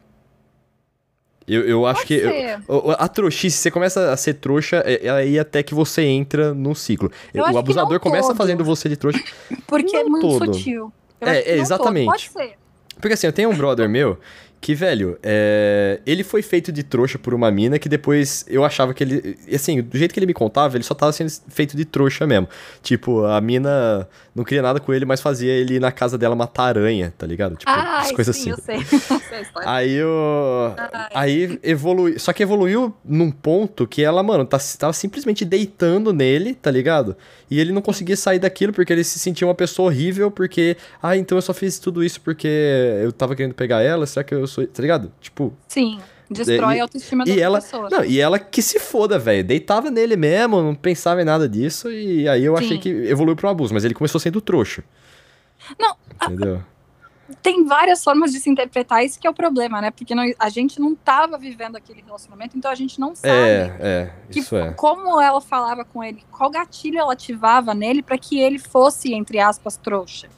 Eu, eu acho
Pode
que. eu- a trouxice, você começa a ser trouxa, é, é aí até que você entra no ciclo.
Eu
o abusador começa
todo.
fazendo você de trouxa. [laughs]
Porque é
não
muito
todo.
sutil. Eu
É, é, exatamente.
todo. Pode ser.
Porque assim, eu tenho um brother meu que, velho, é, ele foi feito de trouxa por uma mina que depois eu achava que ele. Assim, do jeito que ele me contava, ele só tava sendo feito de trouxa mesmo. Tipo, a mina não queria nada com ele, mas fazia ele ir na casa dela matar aranha, tá ligado? Tipo,
Ah,
as coisas
sim,
assim. [laughs]
eu sei.
Aí eu. Aí evoluiu. Só que evoluiu num ponto que ela, mano, tá, tava simplesmente deitando nele, tá ligado? E ele não conseguia sair daquilo porque ele se sentia uma pessoa horrível, porque. Ah, então eu só fiz tudo isso porque eu tava querendo pegar ela, será que eu sou. Tá ligado? Tipo.
Sim, destrói
E-
a autoestima da
E
outra
ela.
pessoa.
Não, e ela que se foda, velho. Deitava nele mesmo, não pensava em nada disso. E aí eu achei
Sim.
que evoluiu pro abuso, mas ele começou sendo trouxa.
Não,
Entendeu?
tem várias formas de se interpretar, isso que é o problema, né? Porque não- a gente não tava vivendo aquele relacionamento, então a gente não sabe
É, é,
que-
isso é.
como ela falava com ele, qual gatilho ela ativava nele para que ele fosse, entre aspas, trouxa.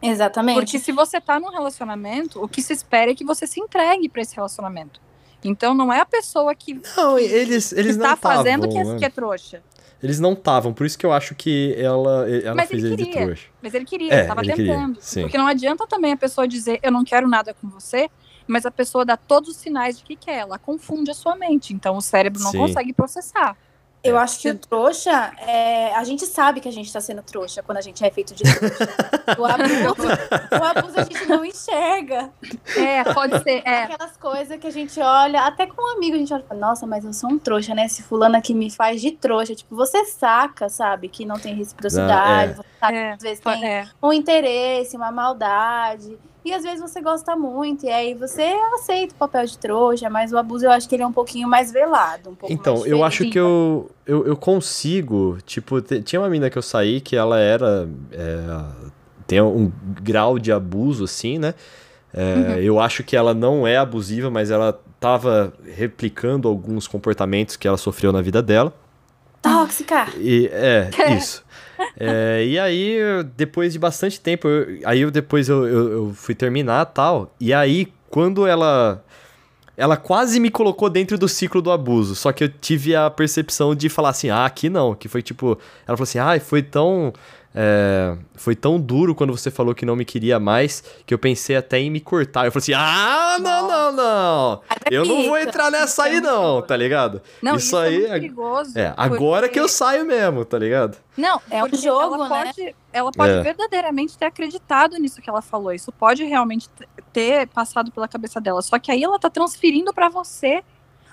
Exatamente.
Porque se você tá num relacionamento, o que se espera é que você se entregue para esse relacionamento. Então não é a pessoa que
Não, eles, eles
está
não
fazendo
tavam,
que é,
né?
que é trouxa.
Eles não estavam, por isso que eu acho que ela, ela
Mas
fez
ele
ele de
queria.
trouxa.
Mas ele queria,
É,
ele tava
ele queria,
tentando.
sim.
Porque não adianta também a pessoa dizer eu não quero nada com você, mas a pessoa dá todos os sinais de que quer. Ela confunde a sua mente. Então o cérebro não
Sim.
consegue processar.
Eu
É.
acho que o trouxa, é, a gente sabe que a gente tá sendo trouxa quando a gente é feito de trouxa. [laughs] o, abuso, o abuso a gente não enxerga.
É, pode ser. É.
Aquelas coisas que a gente olha, até com um amigo a gente olha e fala, nossa, mas eu sou um trouxa, né? Esse fulano aqui me faz de trouxa. Tipo, você saca, sabe, que não tem reciprocidade,
Ah,
você sabe
É,
que às vezes tem
é.
um interesse, uma maldade. E às vezes você gosta muito, e aí você aceita o papel de trouxa, mas o abuso eu acho que ele é um pouquinho mais velado. Um pouco
Então, eu acho que eu, eu, eu consigo, tipo, tinha uma mina que eu saí que ela era, é, tem um grau de abuso, assim, né? É,
Uhum.
Eu acho que ela não é abusiva, mas ela tava replicando alguns comportamentos que ela sofreu na vida dela.
Tóxica!
E, é, [laughs] isso. É, e aí, depois de bastante tempo, eu- aí eu depois eu, eu, eu fui terminar tal. E aí, quando ela. Ela quase me colocou dentro do ciclo do abuso. Só que eu tive a percepção de falar assim, ah, aqui não. Que foi tipo. Ela falou assim, ai, foi tão. É, foi tão duro quando você falou que não me queria mais que eu pensei até em me cortar. Eu falei assim, ah, não, não, não. Eu não vou entrar nessa aí, não, tá ligado?
Não,
Isso
isso,
aí
é muito
é-
perigoso.
É, agora
porque-
que eu saio mesmo, tá ligado?
Não,
É um
porque
jogo,
ela
né?
Pode, ela pode
É.
verdadeiramente ter acreditado nisso que ela falou. Isso pode realmente ter passado pela cabeça dela. Só que aí ela tá transferindo pra você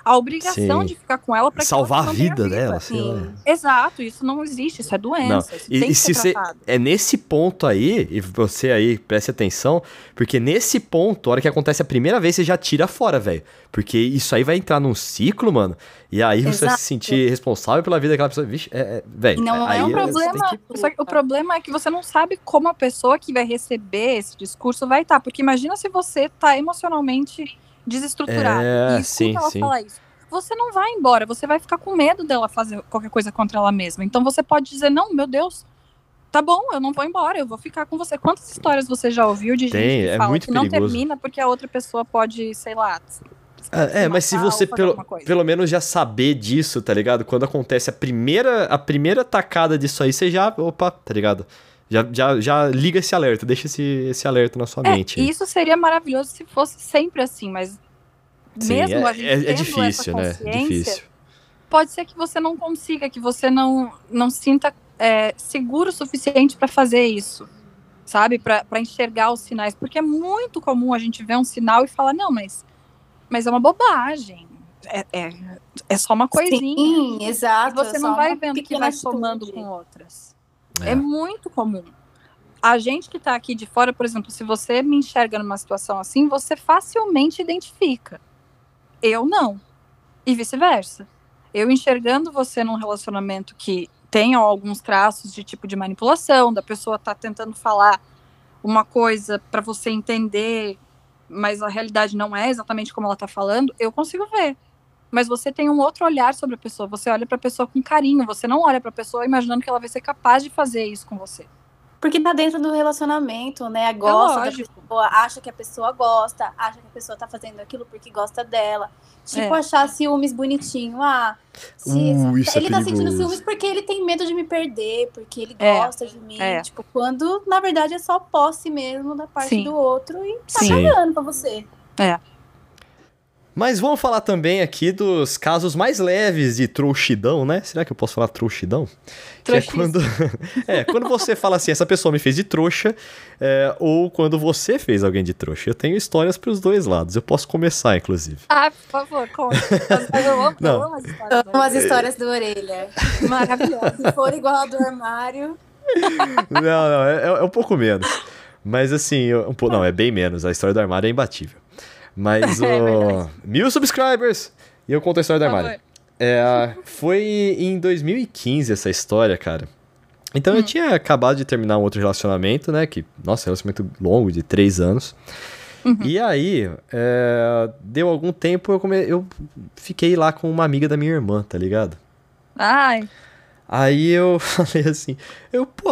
a obrigação
Sim.
de ficar com ela pra que
Salvar a vida dela, sei lá.
Sim.
Exato, isso não existe, isso é doença. Isso
E- e se você-. É nesse ponto aí, e você aí, preste atenção, porque nesse ponto, a hora que acontece a primeira vez, você já tira fora, velho. Porque isso aí vai entrar num ciclo, mano, e aí você vai
Exato.
se sentir responsável pela vida daquela pessoa. Vixe, é, é, velho.
Não
aí
é um
o
você
problema,
que-
só que o problema é que você não sabe como a pessoa que vai receber esse discurso vai estar. Porque imagina se você tá emocionalmente desestruturado
É,
e escuta
sim,
ela
sim.
falar isso. Você não vai embora, você vai ficar com medo dela fazer qualquer coisa contra ela mesma. Então você pode dizer, não, meu Deus, tá bom, eu não vou embora, eu vou ficar com você. Quantas histórias você já ouviu de gente
Tem,
que
é
fala que não
perigoso.
termina porque a outra pessoa pode, sei lá...
É, é, mas se você pelo, pelo menos já saber disso, tá ligado? Quando acontece a primeira, a primeira tacada disso aí, você já, opa, tá ligado? Já, já, já liga esse alerta, deixa esse, esse alerta na sua
É,
mente.
e isso seria maravilhoso se fosse sempre assim, mas
Sim,
mesmo
é,
a gente
é, é difícil, né?
essa consciência,
Difícil.
pode ser que você não consiga, que você não, não sinta é, seguro o suficiente para fazer isso, sabe? Para enxergar os sinais. Porque é muito comum a gente ver um sinal e falar, não, mas, mas é uma bobagem. É, é, é só uma coisinha.
Sim,
E
exato.
você
é
não vai vendo que vai
atitude.
somando com outras.
É.
É. muito comum. A gente que está aqui de fora, por exemplo, se você me enxerga numa situação assim, você facilmente identifica. Eu não. E vice-versa. Eu enxergando você num relacionamento que tenha alguns traços de tipo de manipulação, da pessoa tá tentando falar uma coisa para você entender, mas a realidade não é exatamente como ela tá falando, eu consigo ver. Mas você tem um outro olhar sobre a pessoa, você olha para a pessoa com carinho, você não olha para a pessoa imaginando que ela vai ser capaz de fazer isso com você.
Porque tá dentro do relacionamento, né? Gosta da
lógico.
pessoa, acha que a pessoa gosta, acha que a pessoa tá fazendo aquilo porque gosta dela. Tipo,
É.
achar ciúmes bonitinho. Ah, se-
Uh, isso é
ele tá sentindo ciúmes porque ele tem medo de me perder, porque ele
É.
gosta de mim.
É.
Tipo, quando na verdade é só posse mesmo da parte
Sim.
do outro e tá
Sim.
cagando pra você.
Mas vamos falar também aqui dos casos mais leves de trouxidão, né? Será que eu posso falar trouxidão? Que é quando, [laughs] é, quando você fala assim, essa pessoa me fez de trouxa, é, ou quando você fez alguém de trouxa. Eu tenho histórias para os dois lados. Eu posso começar, inclusive.
Ah, por favor, conta. Eu amo, [laughs]
Não.
eu amo as histórias.
Amo as histórias do orelha.
Maravilhosas.
Se for igual a do armário.
Não, não, é, é um pouco menos. Mas assim, um pouco, não, é bem menos. A história do armário é imbatível. Mas, [laughs]
É verdade.
mil subscribers! E eu conto a história
Por
armário. É, foi em 2015 essa história, cara. Então eu tinha acabado de terminar um outro relacionamento, né? Que, nossa, relacionamento longo, de três anos. E aí, é, deu algum tempo, eu, come... eu fiquei lá com uma amiga da minha irmã, tá ligado?
Ai,
Aí eu [laughs] falei assim, eu, pô,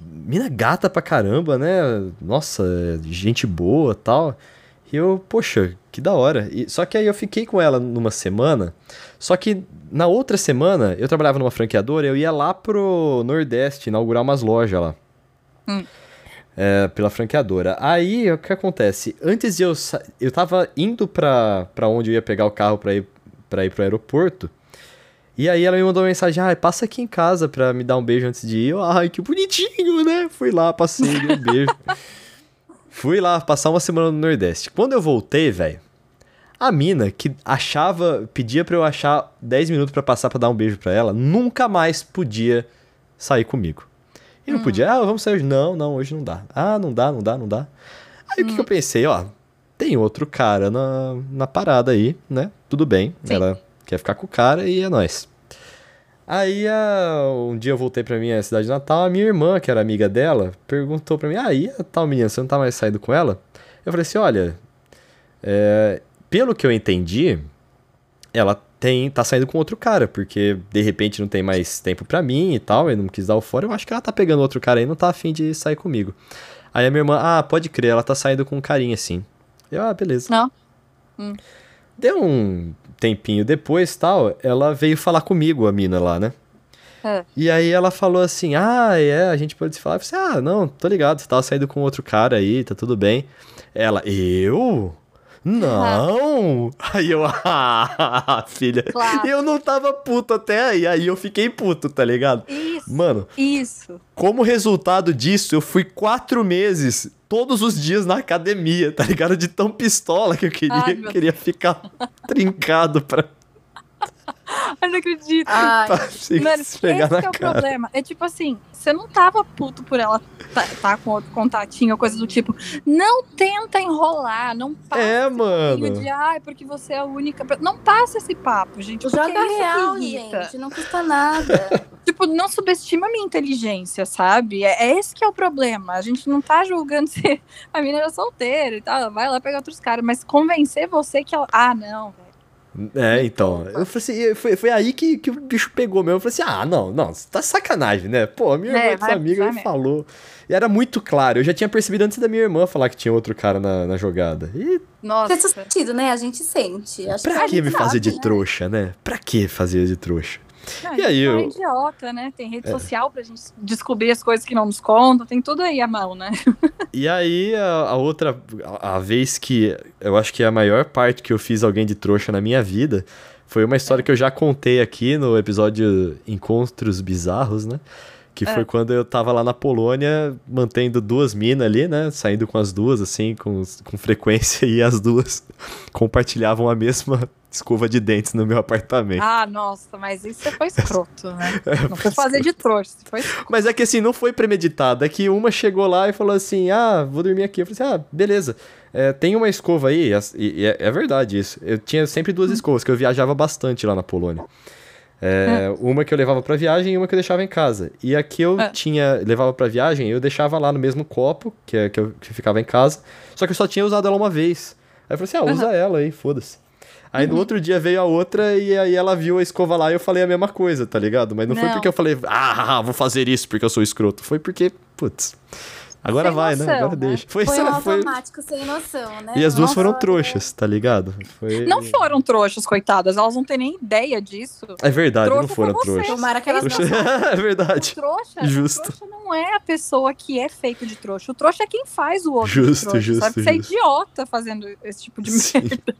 mina gata pra caramba, né? Nossa, gente boa tal. E eu, poxa, que da hora. E, só que aí eu fiquei com ela numa semana. Só que na outra semana, eu trabalhava numa franqueadora, eu ia lá pro Nordeste inaugurar umas lojas lá.
Hum.
É, pela franqueadora. Aí, o que acontece? Antes de eu... sa- Eu tava indo pra, pra onde eu ia pegar o carro pra ir, pra ir pro aeroporto. E aí ela me mandou uma mensagem, ah, passa aqui em casa pra me dar um beijo antes de ir. Eu, ai, que bonitinho, né? Fui lá, passei, dei um beijo. [laughs] Fui lá passar uma semana no Nordeste. Quando eu voltei, velho, a mina que achava, pedia pra eu achar 10 minutos pra passar pra dar um beijo pra ela, nunca mais podia sair comigo. E não podia, ah, vamos sair hoje. Não, não, hoje não dá. Ah, não dá, não dá, não dá. Aí o que, que eu pensei, ó, tem outro cara na, na parada aí, né? Tudo bem,
Sim.
ela quer ficar com o cara e é nóis. Aí ah, um dia eu voltei pra minha cidade natal, a minha irmã, que era amiga dela, perguntou pra mim, ah, e a tal menina, você não tá mais saindo com ela? Eu falei assim, olha, é, pelo que eu entendi, ela tem tá saindo com outro cara, porque de repente não tem mais tempo pra mim e tal, e não quis dar o fora, eu acho que ela tá pegando outro cara aí, não tá afim de sair comigo. Aí a minha irmã, ah, pode crer, ela tá saindo com um carinha assim. Eu, ah, beleza.
Não.
Deu um tempinho depois, tal, ela veio falar comigo, a mina lá, né?
É.
E aí ela falou assim, ah, é, a gente pode se falar. Eu falei assim, ah, não, tô ligado, você tava saindo com outro cara aí, tá tudo bem. Ela, eu? Não! Aí eu, [laughs] ah, filha,
Claro.
eu não tava puto até aí, aí eu fiquei puto, tá ligado?
Isso.
Mano,
Isso.
como resultado disso, eu fui quatro meses, todos os dias na academia, tá ligado? De tão pistola que eu queria,
Ai,
queria ficar trincado pra, [laughs]
Eu não acredito.
Ai,
pra se
Mano,
esfregar
esse é o
cara.
problema. É tipo assim, você não tava puto por ela tá, tá com outro contatinho ou coisa do tipo. Não tenta enrolar, não passa
É, mano.
de ai, porque você é a única. pe-". Não passa esse papo, gente.
joga
é que
real, gente. Não custa nada. [laughs]
Tipo, não subestima a minha inteligência, sabe? É, é esse que é o problema. A gente não tá julgando [laughs] se a menina era solteira e tal. Vai lá pegar outros caras, mas convencer você que ela. Ah, não, velho.
É, então. Eu falei assim, foi, foi aí que, que o bicho pegou mesmo. Eu falei assim: ah, não, não, você tá sacanagem, né? Pô, a minha
É,
irmã de
vai-
amiga me
mesmo.
falou. E era muito claro. Eu já tinha percebido antes da minha irmã falar que tinha outro cara na, na jogada. E
Nossa.
Faz sentido, né? A gente sente. Acho
pra que
gente
me fazer
sabe,
de
né?
trouxa, né? Pra que fazer de trouxa?
Não,
E aí,
a
eu-
é idiota, né? Tem rede social pra gente descobrir as coisas que não nos contam, tem tudo aí à mão, né? [laughs]
E aí, a, a outra, a, a vez que eu acho que é a maior parte que eu fiz alguém de trouxa na minha vida foi uma história que eu já contei aqui no episódio Encontros Bizarros, né? Que foi
É.
quando eu tava lá na Polônia, mantendo duas minas ali, né? Saindo com as duas, assim, com, com frequência, [laughs] e as duas compartilhavam a mesma escova de dentes no meu apartamento.
Ah, nossa, mas isso você foi escroto, né? [laughs] Não foi fazer de trouxa, foi
Mas é que assim, não foi premeditado. É que uma chegou lá e falou assim: ah, vou dormir aqui. Eu falei assim: ah, beleza. É, tem uma escova aí, e, é, é verdade isso. Eu tinha sempre duas escovas, que eu viajava bastante lá na Polônia. É, Uma que eu levava pra viagem e uma que eu deixava em casa. E a que eu
É.
tinha, levava pra viagem, eu deixava lá no mesmo copo, que, é, que, eu, que ficava em casa. Só que eu só tinha usado ela uma vez. Aí eu falei assim: ah, usa ela aí, foda-se. Aí no outro dia veio a outra e aí ela viu a escova lá e eu falei a mesma coisa, tá ligado? Mas não, foi
Não.
porque eu falei, ah, vou fazer isso porque eu sou escroto. Foi porque, putz, agora
Sem
vai, né?
noção,
Agora
né?
deixa. Foi,
Foi um
foi-
automático sem noção, né?
E as duas
Nossa,
foram trouxas, tá ligado? Foi...
Não foram trouxas, coitadas. Elas não têm nem ideia disso.
É verdade,
Trouxa
não foram trouxas.
Tomara que elas não
Trouxa- [laughs] é verdade.
O trouxa,
Justo.
trouxa não é a pessoa que é feito de trouxa. O trouxa é quem faz o outro
Justo,
de trouxa.
justo,
Sabe que você é
justo.
idiota fazendo esse tipo de
Sim.
merda.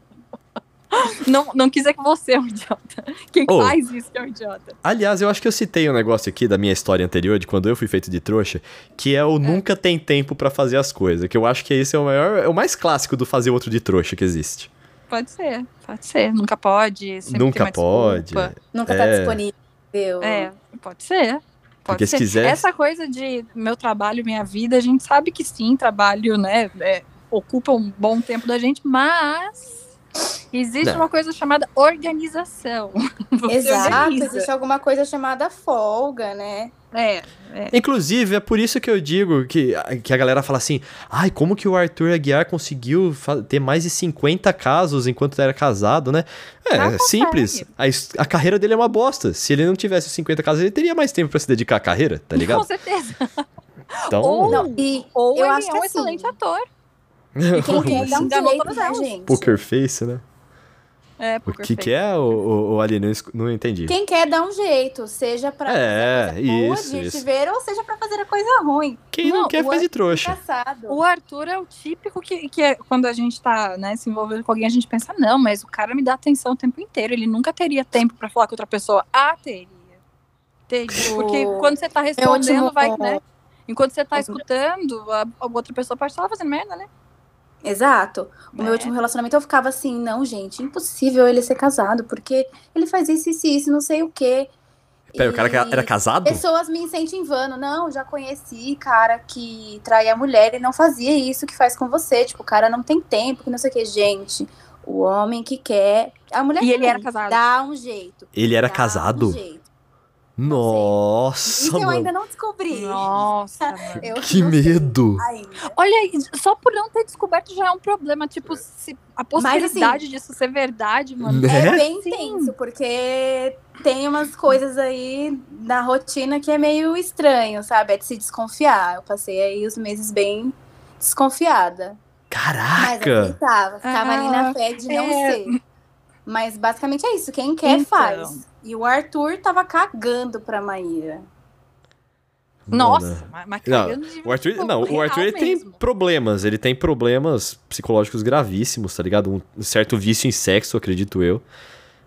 Não, não quis dizer que você é um idiota. Quem
Oh.
faz isso é um idiota.
Aliás, eu acho que eu citei um negócio aqui da minha história anterior, de quando eu fui feito de trouxa, que é o nunca tem tempo pra fazer as coisas. Que eu acho que esse é o maior, é o mais clássico do fazer outro de trouxa que existe.
Pode ser, pode ser. Nunca pode.
Nunca pode.
desculpa.
Nunca tá
É.
disponível.
É, pode ser. Pode
Porque se
ser.
quiser-
Essa coisa de meu trabalho, minha vida, a gente sabe que sim, trabalho, né, é, ocupa um bom tempo da gente, mas existe
Não.
uma coisa chamada organização. [laughs] Você
Exato,
organiza.
existe alguma coisa chamada folga, né?
É, é.
Inclusive, é por isso que eu digo que, que a galera fala assim: ai, como que o Arthur Aguiar conseguiu ter mais de 50 casos enquanto era casado, né? É, é simples. A, a carreira dele é uma bosta. Se ele não tivesse os 50 casos, ele teria mais tempo pra se dedicar à carreira, tá
Com
ligado?
certeza.
Então.
Ou-
Não, e
Ou
eu
ele
acho
é um
assim,
excelente ator.
E [laughs] quem quer dar um né,
elas.
gente?
Poker face, né?
É,
O que, que é, o, o, o Ali? Não, entendi.
Quem quer dar um jeito, seja pra
É,
fazer a coisa boa de te ver, ou seja pra fazer a coisa ruim.
Quem não,
Não,
quer faz de trouxa.
Engraçado.
O Arthur é o típico que, que é, quando a gente tá né, se envolvendo com alguém, a gente pensa, não, mas o cara me dá atenção o tempo inteiro. Ele nunca teria tempo pra falar com outra pessoa. Ah, teria. Teria. Porque quando você tá respondendo, vai, né? Enquanto você tá escutando, a, a outra pessoa pode estar lá fazendo merda, né?
Exato. O meu
É.
último relacionamento eu ficava assim, não, gente, impossível ele ser casado, porque ele faz isso, isso, isso, não sei o quê.
Pera, o cara era casado?
Pessoas me incentivando, não, já conheci cara que traía a mulher e não fazia isso que faz com você, tipo, o cara não tem tempo, que não sei o que, gente. O homem que quer, a mulher
E ele era casado?
Dá um jeito.
Ele era
dá
casado?
Um jeito.
Nossa,
Isso eu ainda não descobri.
Nossa. [laughs]
Eu
Que medo.
ainda.
Olha, aí, só por não ter descoberto já é um problema. Tipo, se a possibilidade disso ser verdade, mano.
Né?
É bem
Sim.
tenso, porque tem umas coisas aí na rotina que é meio estranho, sabe? É de se desconfiar. Eu passei aí os meses bem desconfiada. Mas
Caraca!
aceitava, ficava ali na
Ah,
fé de não
é.
ser. Mas basicamente é isso, quem quer
Então.
faz. E o Arthur tava cagando pra Maíra.
Nossa,
Mano.
mas,
Não,
cagando de-
O Arthur,
tipo,
não, o Arthur ele tem
mesmo.
problemas, ele tem problemas psicológicos gravíssimos, tá ligado? Um certo vício em sexo, acredito eu,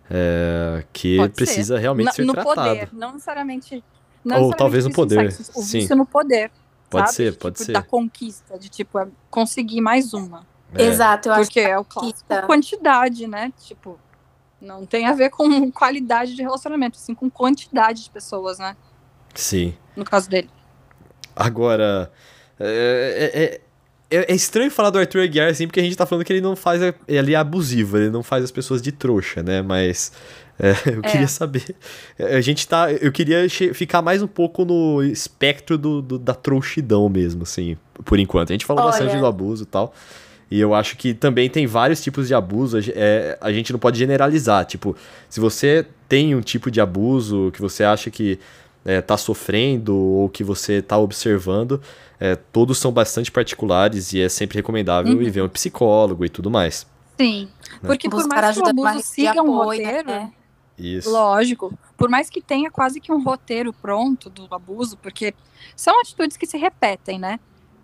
é, que
Pode ser.
precisa realmente
Na-
ser
no
tratado.
poder, não necessariamente. Não
Ou
necessariamente
talvez no poder,
sexo, o
sim.
vício no poder.
Pode
sabe?
ser,
De,
pode
tipo,
ser.
Da conquista, de tipo, é conseguir mais uma.
É.
Exato, eu acho
Porque é o clássico quantidade, né? Tipo, não tem a ver com [laughs] qualidade de relacionamento, sim com quantidade de pessoas, né?
Sim.
No caso dele.
Agora, é, é, é- é estranho falar do Arthur Aguiar assim, porque a gente tá falando que ele não faz. Ele é abusivo, ele não faz as pessoas de trouxa, né? Mas é, [laughs] eu
É.
queria saber. é, A gente tá. Eu queria ficar mais um pouco no espectro do, do- da trouxidão mesmo, assim, por enquanto. A gente falou
Olha.
bastante do abuso e tal. E eu acho que também tem vários tipos de abuso. É, a gente não pode generalizar. Tipo, se você tem um tipo de abuso que você acha que é, tá sofrendo ou que você tá observando, é, todos são bastante particulares e é sempre recomendável
Uhum.
ir ver um psicólogo e tudo mais.
Sim. Porque por
Buscar
mais que o abuso siga um
apoio,
roteiro,
né?
Isso.
Lógico. Por mais que tenha quase que um roteiro pronto do abuso, porque são atitudes que se repetem, né?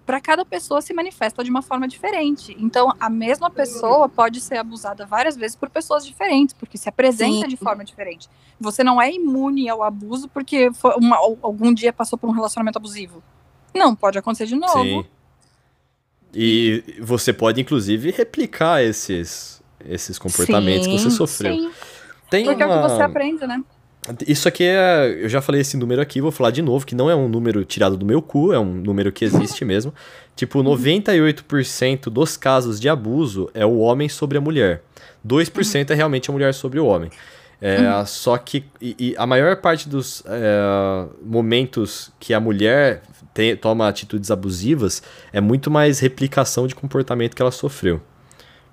Para cada pessoa se manifesta de uma forma diferente. Então, a mesma pessoa pode ser abusada várias vezes por pessoas diferentes, porque se apresenta
Sim.
de forma diferente. Você não é imune ao abuso porque uma- algum dia passou por um relacionamento abusivo. Não, pode acontecer de novo.
Sim. E você pode, inclusive, replicar esses, esses comportamentos que você
Sim,
sofreu.
Sim,
Tem
porque é o que
uma-
você aprende, né?
Isso aqui é. Eu já falei esse número aqui, vou falar de novo, que não é um número tirado do meu cu, é um número que existe [laughs] mesmo. Tipo, 98% dos casos de abuso é o homem sobre a mulher. 2% é realmente a mulher sobre o homem. É, Só que e, e a maior parte dos é, momentos que a mulher tem- toma atitudes abusivas é muito mais replicação de comportamento que ela sofreu.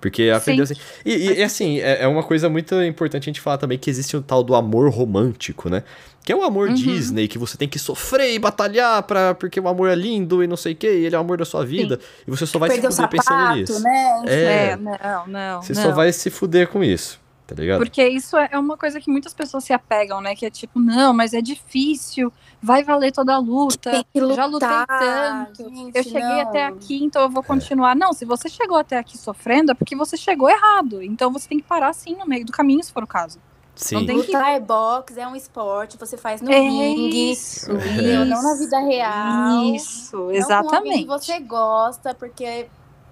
Porque aprendeu assim. E, e- assim, é, é uma coisa muito importante a gente falar também que existe o tal do amor romântico, né? Que é o amor
Uhum.
Disney, que você tem que sofrer e batalhar pra, porque o amor é lindo e não sei o que, e ele é o amor da sua vida. E você só vai
Perdeu
se fuder pensando
sapato,
nisso.
né?
É,
É, não, não.
você
não.
só vai se fuder com isso, tá ligado?
Porque isso é é uma coisa que muitas pessoas se apegam, né? Que é tipo, não, mas é difícil, vai valer toda a luta.
Tem que lutar,
Já lutei tanto.
gente,
eu cheguei
não.
até aqui, então eu vou continuar. Não, se você chegou até aqui sofrendo, é porque você chegou errado. Então você tem que parar assim no meio do caminho, se for o caso.
Sim.
tem que-
Lutar é boxe, é um esporte, você faz no
É
ringue,
isso,
entendeu? não na vida real.
Isso,
Não
exatamente.
que você gosta, porque,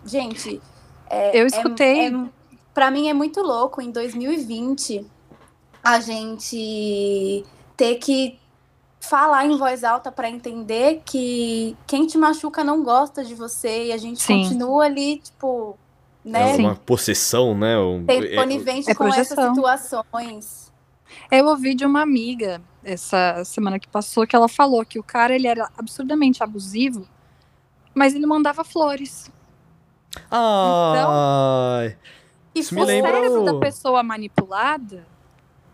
gente, é,
Eu
é-
escutei.
é, Pra mim é muito louco em 2020 a gente ter que falar em voz alta pra entender que quem te machuca não gosta de você e a gente
Sim.
continua ali, tipo, né?
É uma possessão, né? Um,
Ser
é-
conivente
é
com essas
projeção.
situações.
Eu ouvi de uma amiga essa semana que passou que ela falou que o cara ele era absurdamente abusivo, mas ele mandava flores.
Ai,
E
Isso me
o
lembra
cérebro
o-
da pessoa manipulada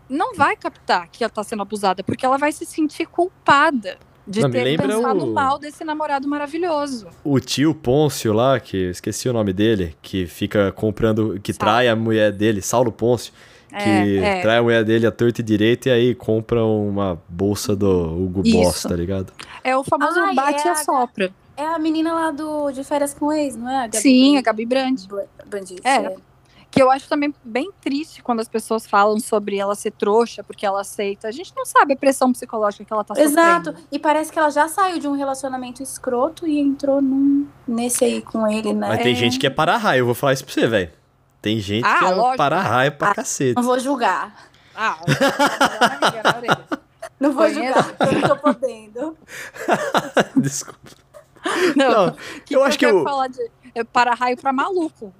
não vai captar que ela tá sendo abusada, porque ela vai se sentir culpada de
Não,
ter pensado
o-
mal desse namorado maravilhoso.
o tio Pôncio lá, que eu esqueci o nome dele, que fica comprando, que
Saulo.
trai a mulher dele, Saulo Pôncio, que
É, é.
trai a mulher dele a torta e direito e aí compra uma bolsa do Hugo Boss,
Isso.
tá ligado?
É o famoso
Ai,
bate
é
e
a-
assopra.
É a menina lá do De Férias com Ex, não é? A Gabi
Sim, a Gabi Brandt.
Brandt.
É. Que eu acho também bem triste quando as pessoas falam sobre ela ser trouxa porque ela aceita. A gente não sabe a pressão psicológica que ela tá
Exato.
sofrendo.
E parece que ela já saiu de um relacionamento escroto e entrou num, nesse aí com ele, né?
Mas tem gente que é para-raio, eu vou falar isso pra você, velho. Tem gente
Ah,
que é
lógico.
para-raio pra
Ah,
cacete.
Não vou julgar.
Ah.
Não vou julgar, porque [laughs] eu não tô podendo. [laughs]
Desculpa.
Não,
Não,
que
eu acho que o-
falar de é, para-raio pra maluco.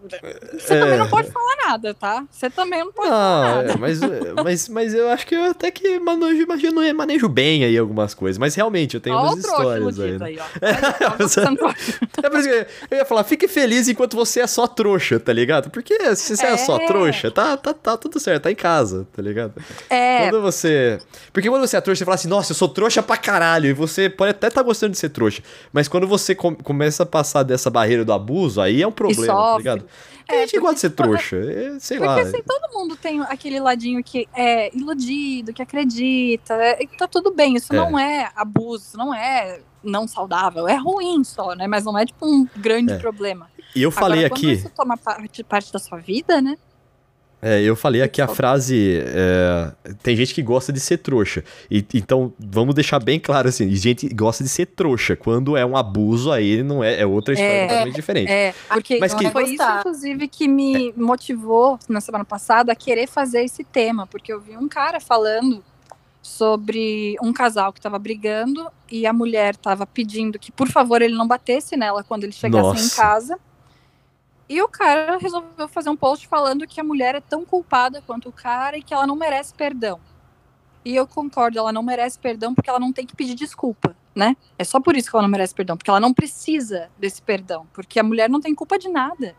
Você
É.
também não pode falar nada, tá? Você também não pode
Não,
falar nada.
é, mas, mas, mas eu acho que eu até que manejo, imagino, manejo bem aí algumas coisas. Mas realmente, eu tenho
Ó,
umas histórias aí. né?
aí, ó. [laughs] Não pode-
É por isso que eu- ia falar, fique feliz enquanto você é só trouxa, tá ligado? Porque se você é, só
É.
trouxa, tá, tá, tá tudo certo, tá em casa, tá ligado?
É,
Quando você. Porque quando você é trouxa, você fala assim, nossa, eu sou trouxa pra caralho. E você pode até estar gostando de ser trouxa. Mas quando você com- começa a passar dessa barreira do abuso, aí é um problema, tá ligado? Porque
É,
a gente gosta de ser
porque-
trouxa. é, sei
Porque
lá.
assim, todo mundo tem aquele ladinho que é iludido, que acredita, é, tá tudo bem, isso
É.
não é abuso, isso não é não saudável, é ruim só, né? Mas não é tipo um grande
É.
problema.
E eu falei
Agora,
aqui.
Quando isso toma parte, parte da sua vida, né?
É, eu falei aqui a frase. é, tem gente que gosta de ser trouxa. E, então, vamos deixar bem claro assim: gente gosta de ser trouxa. Quando é um abuso, aí não é, é outra história
É.
completamente diferente.
É, porque
Mas que-
foi isso, inclusive, que me motivou na semana passada a querer fazer esse tema, porque eu vi um cara falando sobre um casal que estava brigando e a mulher estava pedindo que, por favor, ele não batesse nela quando ele chegasse em
Nossa.
casa. E o cara resolveu fazer um post falando que a mulher é tão culpada quanto o cara e que ela não merece perdão. E eu concordo, ela não merece perdão porque ela não tem que pedir desculpa, né? É só por isso que ela não merece perdão, porque ela não precisa desse perdão, porque a mulher não tem culpa de nada.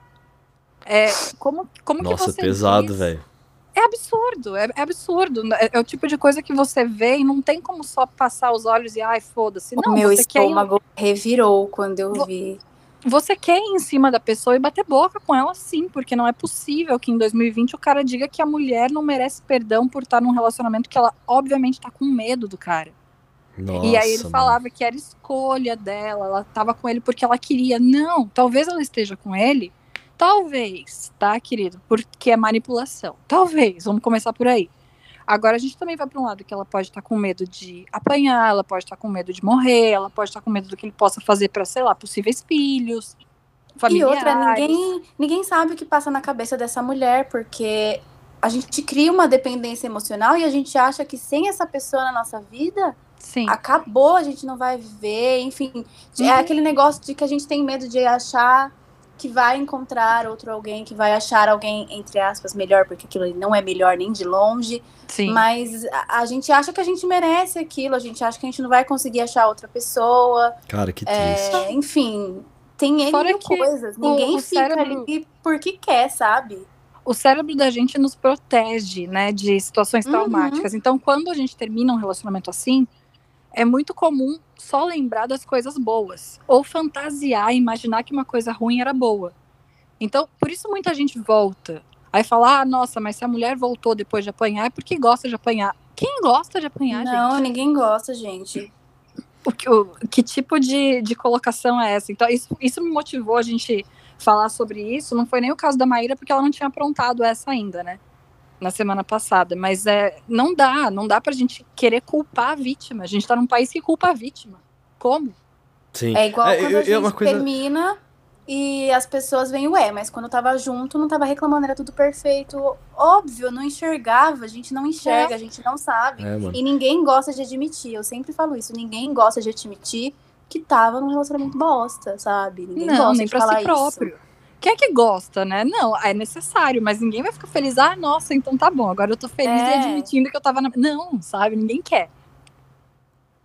É, como como
Nossa,
que você
pesado, velho.
É absurdo, é, é absurdo. É, é o tipo de coisa que você vê e não tem como só passar os olhos e ai, foda-se. Não,
o meu
ir-
estômago revirou quando eu vi.
Você quer ir em cima da pessoa e bater boca com ela sim, porque não é possível que em 2020 o cara diga que a mulher não merece perdão por estar num relacionamento que ela obviamente tá com medo do cara.
Nossa,
e aí ele
mano.
falava que era escolha dela, ela tava com ele porque ela queria. Não, talvez ela esteja com ele, talvez, tá, querido? Porque é manipulação. Talvez, vamos começar por aí. Agora a gente também vai para um lado que ela pode estar com medo de apanhar, ela pode estar com medo de morrer, ela pode estar com medo do que ele possa fazer para, sei lá, possíveis filhos.
E
Familiares.
outra, ninguém, ninguém sabe o que passa na cabeça dessa mulher, porque a gente cria uma dependência emocional e a gente acha que sem essa pessoa na nossa vida,
Sim.
acabou, a gente não vai viver, enfim. É
Uhum.
aquele negócio de que a gente tem medo de achar que vai encontrar outro alguém, que vai achar alguém, entre aspas, melhor, porque aquilo não é melhor nem de longe.
Sim.
Mas a, a gente acha que a gente merece aquilo, a gente acha que a gente não vai conseguir achar outra pessoa.
Cara, que triste.
É, enfim, tem N
Fora
mil
que
coisas. Ninguém
o
fica
cérebro-
ali porque quer, sabe?
o cérebro da gente nos protege, né, de situações
Uhum.
traumáticas. Então, quando a gente termina um relacionamento assim, é muito comum só lembrar das coisas boas ou fantasiar, imaginar que uma coisa ruim era boa. Então, por isso muita gente volta. Aí fala: "Ah, nossa, mas se a mulher voltou depois de apanhar é porque gosta de apanhar". Quem gosta de apanhar,
não,
gente?
ninguém gosta, gente.
O que, o- que tipo de, de colocação é essa? Então, isso, isso me motivou a gente falar sobre isso. Não foi nem o caso da Maíra, porque ela não tinha aprontado essa ainda, né? Na semana passada. Mas é, não dá, não dá pra gente querer culpar a vítima. A gente tá num país que culpa a vítima. Como?
Sim.
É igual
É,
quando
eu-
a
eu-
gente
uma coisa-
termina e as pessoas vêm, ué, mas quando tava junto não tava reclamando, era tudo perfeito. Óbvio, não enxergava, a gente não enxerga, a gente não sabe.
É.
E ninguém gosta de admitir, eu sempre falo isso, ninguém gosta de admitir que tava num relacionamento bosta, sabe? Ninguém
não,
gosta
nem
de
pra
falar
si próprio. Quem é que gosta, né? Não, é necessário, mas ninguém vai ficar feliz. Ah, nossa, então tá bom. Agora eu tô feliz e
É.
admitindo que eu tava na. Não, sabe? Ninguém quer.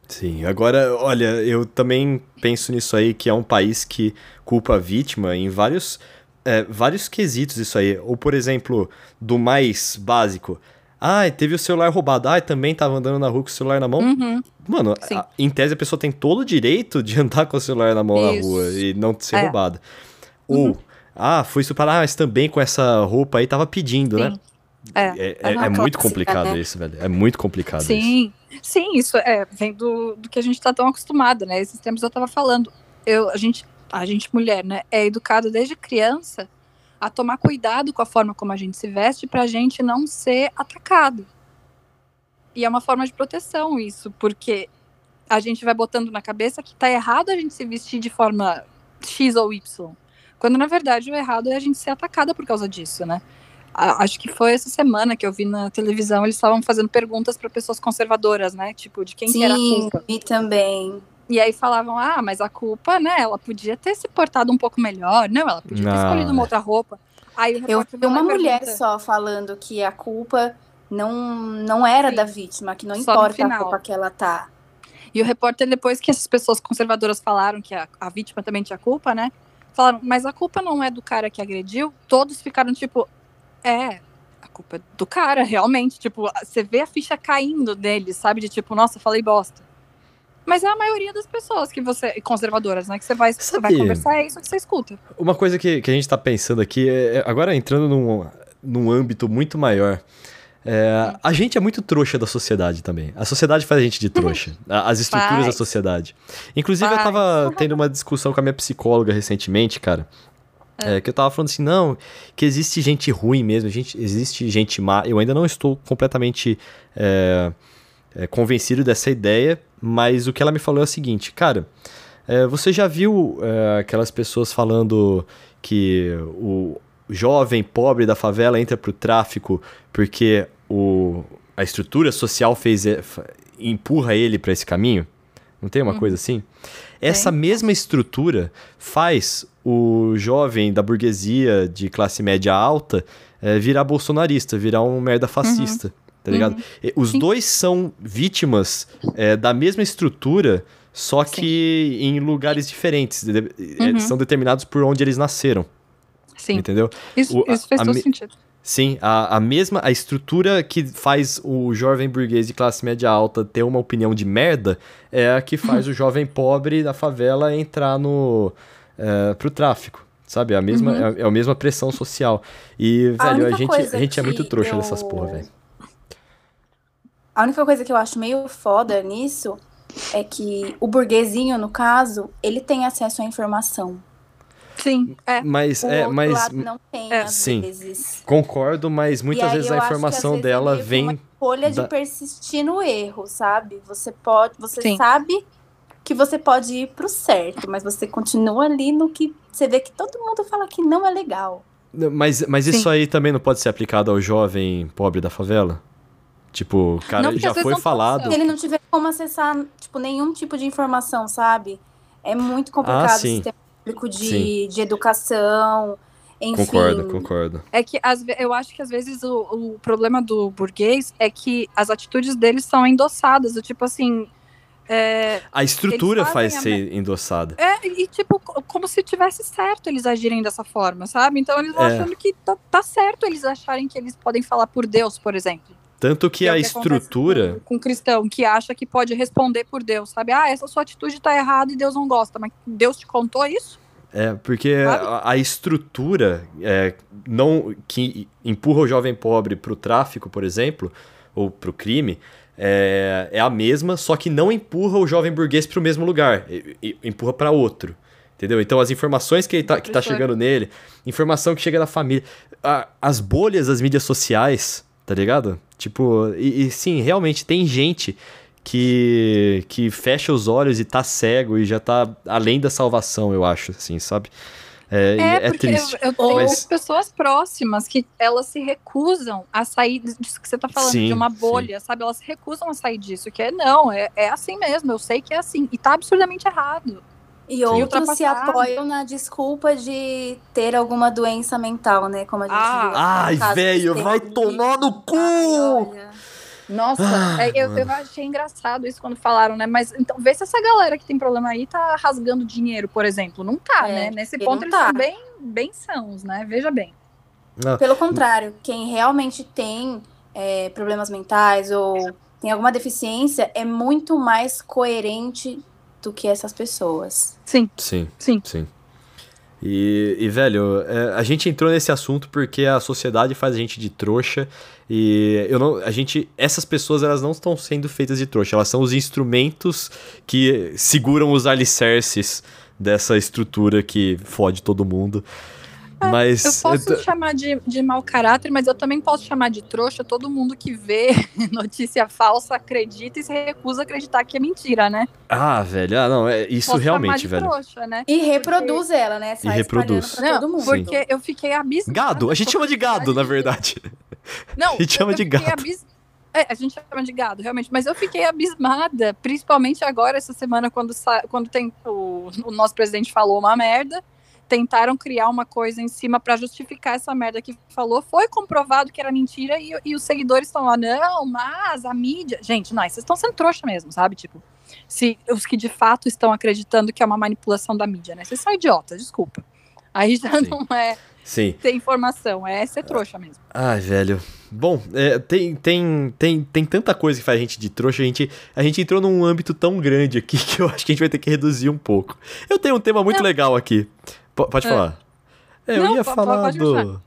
Sim, agora, olha, eu também penso nisso aí, que é um país que culpa a vítima em vários, é, vários quesitos isso aí. Ou, por exemplo, do mais básico. Ah, teve o celular roubado. Ah, também tava andando na rua com o celular na mão.
Uhum.
Mano, a- em tese a pessoa tem todo o direito de [laughs] andar com o celular na mão
Isso.
na rua e não ser
É.
roubada.
Uhum.
Ah, foi estuprado, ah, mas também com essa roupa aí tava pedindo, né?
Sim. É.
É, é-
É uma
é muito complicado
né?
isso, velho. É muito complicado isso.
Sim, sim, isso é, vem do, do que a gente tá tão acostumado, né? Esses tempos eu tava falando. Eu, a, gente, a gente, mulher, né, é educado desde criança a tomar cuidado com a forma como a gente se veste pra gente não ser atacado. E é uma forma de proteção isso, porque a gente vai botando na cabeça que tá errado a gente se vestir de forma X ou Y. Quando na verdade o errado é a gente ser atacada por causa disso, né? A- acho que foi essa semana que eu vi na televisão, eles estavam fazendo perguntas para pessoas conservadoras, né? Tipo, de quem que era a
Sim,
culpa.
e também.
E aí falavam, ah, mas a culpa, né? Ela podia ter se portado um pouco melhor. Não, ela podia ter
Não,
escolhido uma outra roupa. Aí o
Eu
repórter
vi uma mulher
pergunta-
só falando que a culpa não, não era
Sim.
da vítima, que não
Só
importa a roupa que ela tá.
E o repórter, depois que essas pessoas conservadoras falaram que a, a vítima também tinha culpa, né? Falaram, mas a culpa não é do cara que agrediu? Todos ficaram tipo, é, a culpa é do cara, [laughs] realmente. Tipo, você vê a ficha caindo dele, sabe? De tipo, nossa, falei bosta. Mas é a maioria das pessoas que você. conservadoras, né? Que você vai,
Sabe-
vai conversar, é isso que você escuta.
Uma coisa que, que a gente tá pensando aqui, é, é- agora entrando num, num âmbito muito maior, é, a gente é muito trouxa da sociedade também. A sociedade faz a gente de trouxa. [laughs] As estruturas da sociedade. Inclusive, eu tava tendo uma discussão com a minha psicóloga recentemente, cara. é, que eu tava falando assim, não, que existe gente ruim mesmo, gente, existe gente má. Eu ainda não estou completamente é, é, convencido dessa ideia, mas o que ela me falou é o seguinte, cara, é, você já viu é, aquelas pessoas falando que o jovem pobre da favela entra pro tráfico porque o, a estrutura social fez fa- empurra ele para esse caminho? Não tem uma
Uhum.
coisa assim? Essa mesma estrutura faz o jovem da burguesia de classe média alta é, virar bolsonarista, virar um merda fascista, tá ligado?
Uhum.
Os
Sim.
dois são vítimas é, da mesma estrutura, só
Sim.
que em lugares diferentes.
Uhum.
São determinados por onde eles nasceram,
Sim,
entendeu?
isso,
O- a-
isso fez
a
todo
me-
sentido.
Sim, a, a mesma a estrutura que faz o jovem burguês de classe média alta ter uma opinião de merda é a que faz o jovem pobre da favela entrar no é, pro tráfico. Sabe? É a mesma,
Uhum.
é, é a mesma pressão social. E,
A
velho, a, gente, a gente é muito trouxa
eu-
dessas porra, velho.
A única coisa que eu acho meio foda nisso é que o burguesinho, no caso, ele tem acesso à informação.
Sim, é.
Mas,
O
é,
outro
mas
lado não tem,
é,
às
sim.
vezes.
concordo, mas muitas vezes a informação
vezes, é
dela vem.
uma escolha de
da-
persistir no erro, sabe? Você pode, você
Sim.
sabe que você pode ir pro certo, mas você continua ali no que você vê que todo mundo fala que não é legal.
Mas, mas isso aí também não pode ser aplicado ao jovem pobre da favela? Tipo, cara,
Não,
já foi
não
falado.
Se ele não tiver como acessar, tipo, nenhum tipo de informação, sabe? É muito complicado
Ah, sim.
o sistema público de,
Sim.
de educação, enfim.
Concordo, concordo.
É que ve- eu acho que às vezes o, o problema do burguês é que as atitudes deles são endossadas, do tipo assim. É,
A estrutura faz
a
ser endossada.
é, e tipo, co- como se tivesse certo eles agirem dessa forma, sabe? Então eles vão
É.
achando que tá, tá certo eles acharem que eles podem falar por Deus, por exemplo.
Tanto que
é o
a
acontece
estrutura.
Com, com um cristão que acha que pode responder por Deus, sabe? Ah, essa sua atitude tá errada e Deus não gosta, mas Deus te contou isso?
É, porque a, a estrutura é, não que empurra o jovem pobre pro tráfico, por exemplo, ou pro crime, é, é a mesma, só que não empurra o jovem burguês pro mesmo lugar, e- e- empurra para outro. Entendeu? Então as informações que, ele tá, que tá chegando nele, informação que chega da família, a- as bolhas das mídias sociais, tá ligado? Tipo, e, e sim, realmente tem gente que, que fecha os olhos e tá cego e já tá além da salvação, eu acho, assim, sabe? É,
É,
é
porque
triste.
eu, eu tenho
Mas-
pessoas próximas que elas se recusam a sair disso que você tá falando,
Sim,
de uma
sim.
bolha, sabe? Elas se recusam a sair disso, que é não, é, é assim mesmo, eu sei que é assim, e tá absurdamente errado.
E outros se apoiam na desculpa de ter alguma doença mental, né? Como a gente
Ah.
viu.
Ai, velho, vai tomar no cu!
Ai.
Nossa,
Ah,
é, eu, eu achei engraçado isso quando falaram, né? Mas então, vê se essa galera que tem problema aí tá rasgando dinheiro, por exemplo. Não tá,
É,
né? Nesse ponto
não
eles
tá.
são bem, bem sãos, né? Veja bem.
Ah,
Pelo contrário, quem realmente tem é, problemas mentais ou tem alguma deficiência é muito mais coerente do que essas pessoas.
Sim,
sim,
sim.
sim. E, e, velho, é, a gente entrou nesse assunto porque a sociedade faz a gente de trouxa e eu não, a gente, essas pessoas elas não estão sendo feitas de trouxa, elas são os instrumentos que seguram os alicerces dessa estrutura que fode todo mundo. Mas
É, Eu posso
eu tô-
chamar de, de mau caráter, mas eu também posso chamar de trouxa todo mundo que vê [laughs] notícia falsa, acredita e se recusa a acreditar que é mentira, né?
ah, velho, ah, não, é isso
posso
realmente,
de
velho.
trouxa, né?
E reproduz ela, né? Sai
reproduz.
espalhando pra todo
Não,
mundo.
porque eu fiquei abismada.
Gado, a gente chama de gado, na
de-
verdade.
Não, [laughs]
A gente chama
eu
de gado.
abis- É, a gente chama de gado, realmente. Mas eu fiquei abismada, principalmente agora, essa semana, quando, sa- quando tem o, o nosso presidente falou uma merda. Tentaram criar uma coisa em cima pra justificar essa merda que falou. Foi comprovado que era mentira e, e os seguidores estão lá, não, mas a mídia. Gente, não, vocês estão sendo trouxa mesmo, sabe? Tipo, se os que de fato estão acreditando que é uma manipulação da mídia, né? Vocês são idiotas, desculpa. Aí já
Sim.
não é
Sim.
ter informação, é ser trouxa mesmo.
Ai, velho. Bom, é, tem, tem, tem, tem tanta coisa que faz a gente de trouxa. A gente, a gente entrou num âmbito tão grande aqui [laughs] que eu acho que a gente vai ter que reduzir um pouco. Eu tenho um tema muito
Não.
legal aqui. Pode
É.
falar. É, eu
Não,
ia falar do.
puxar.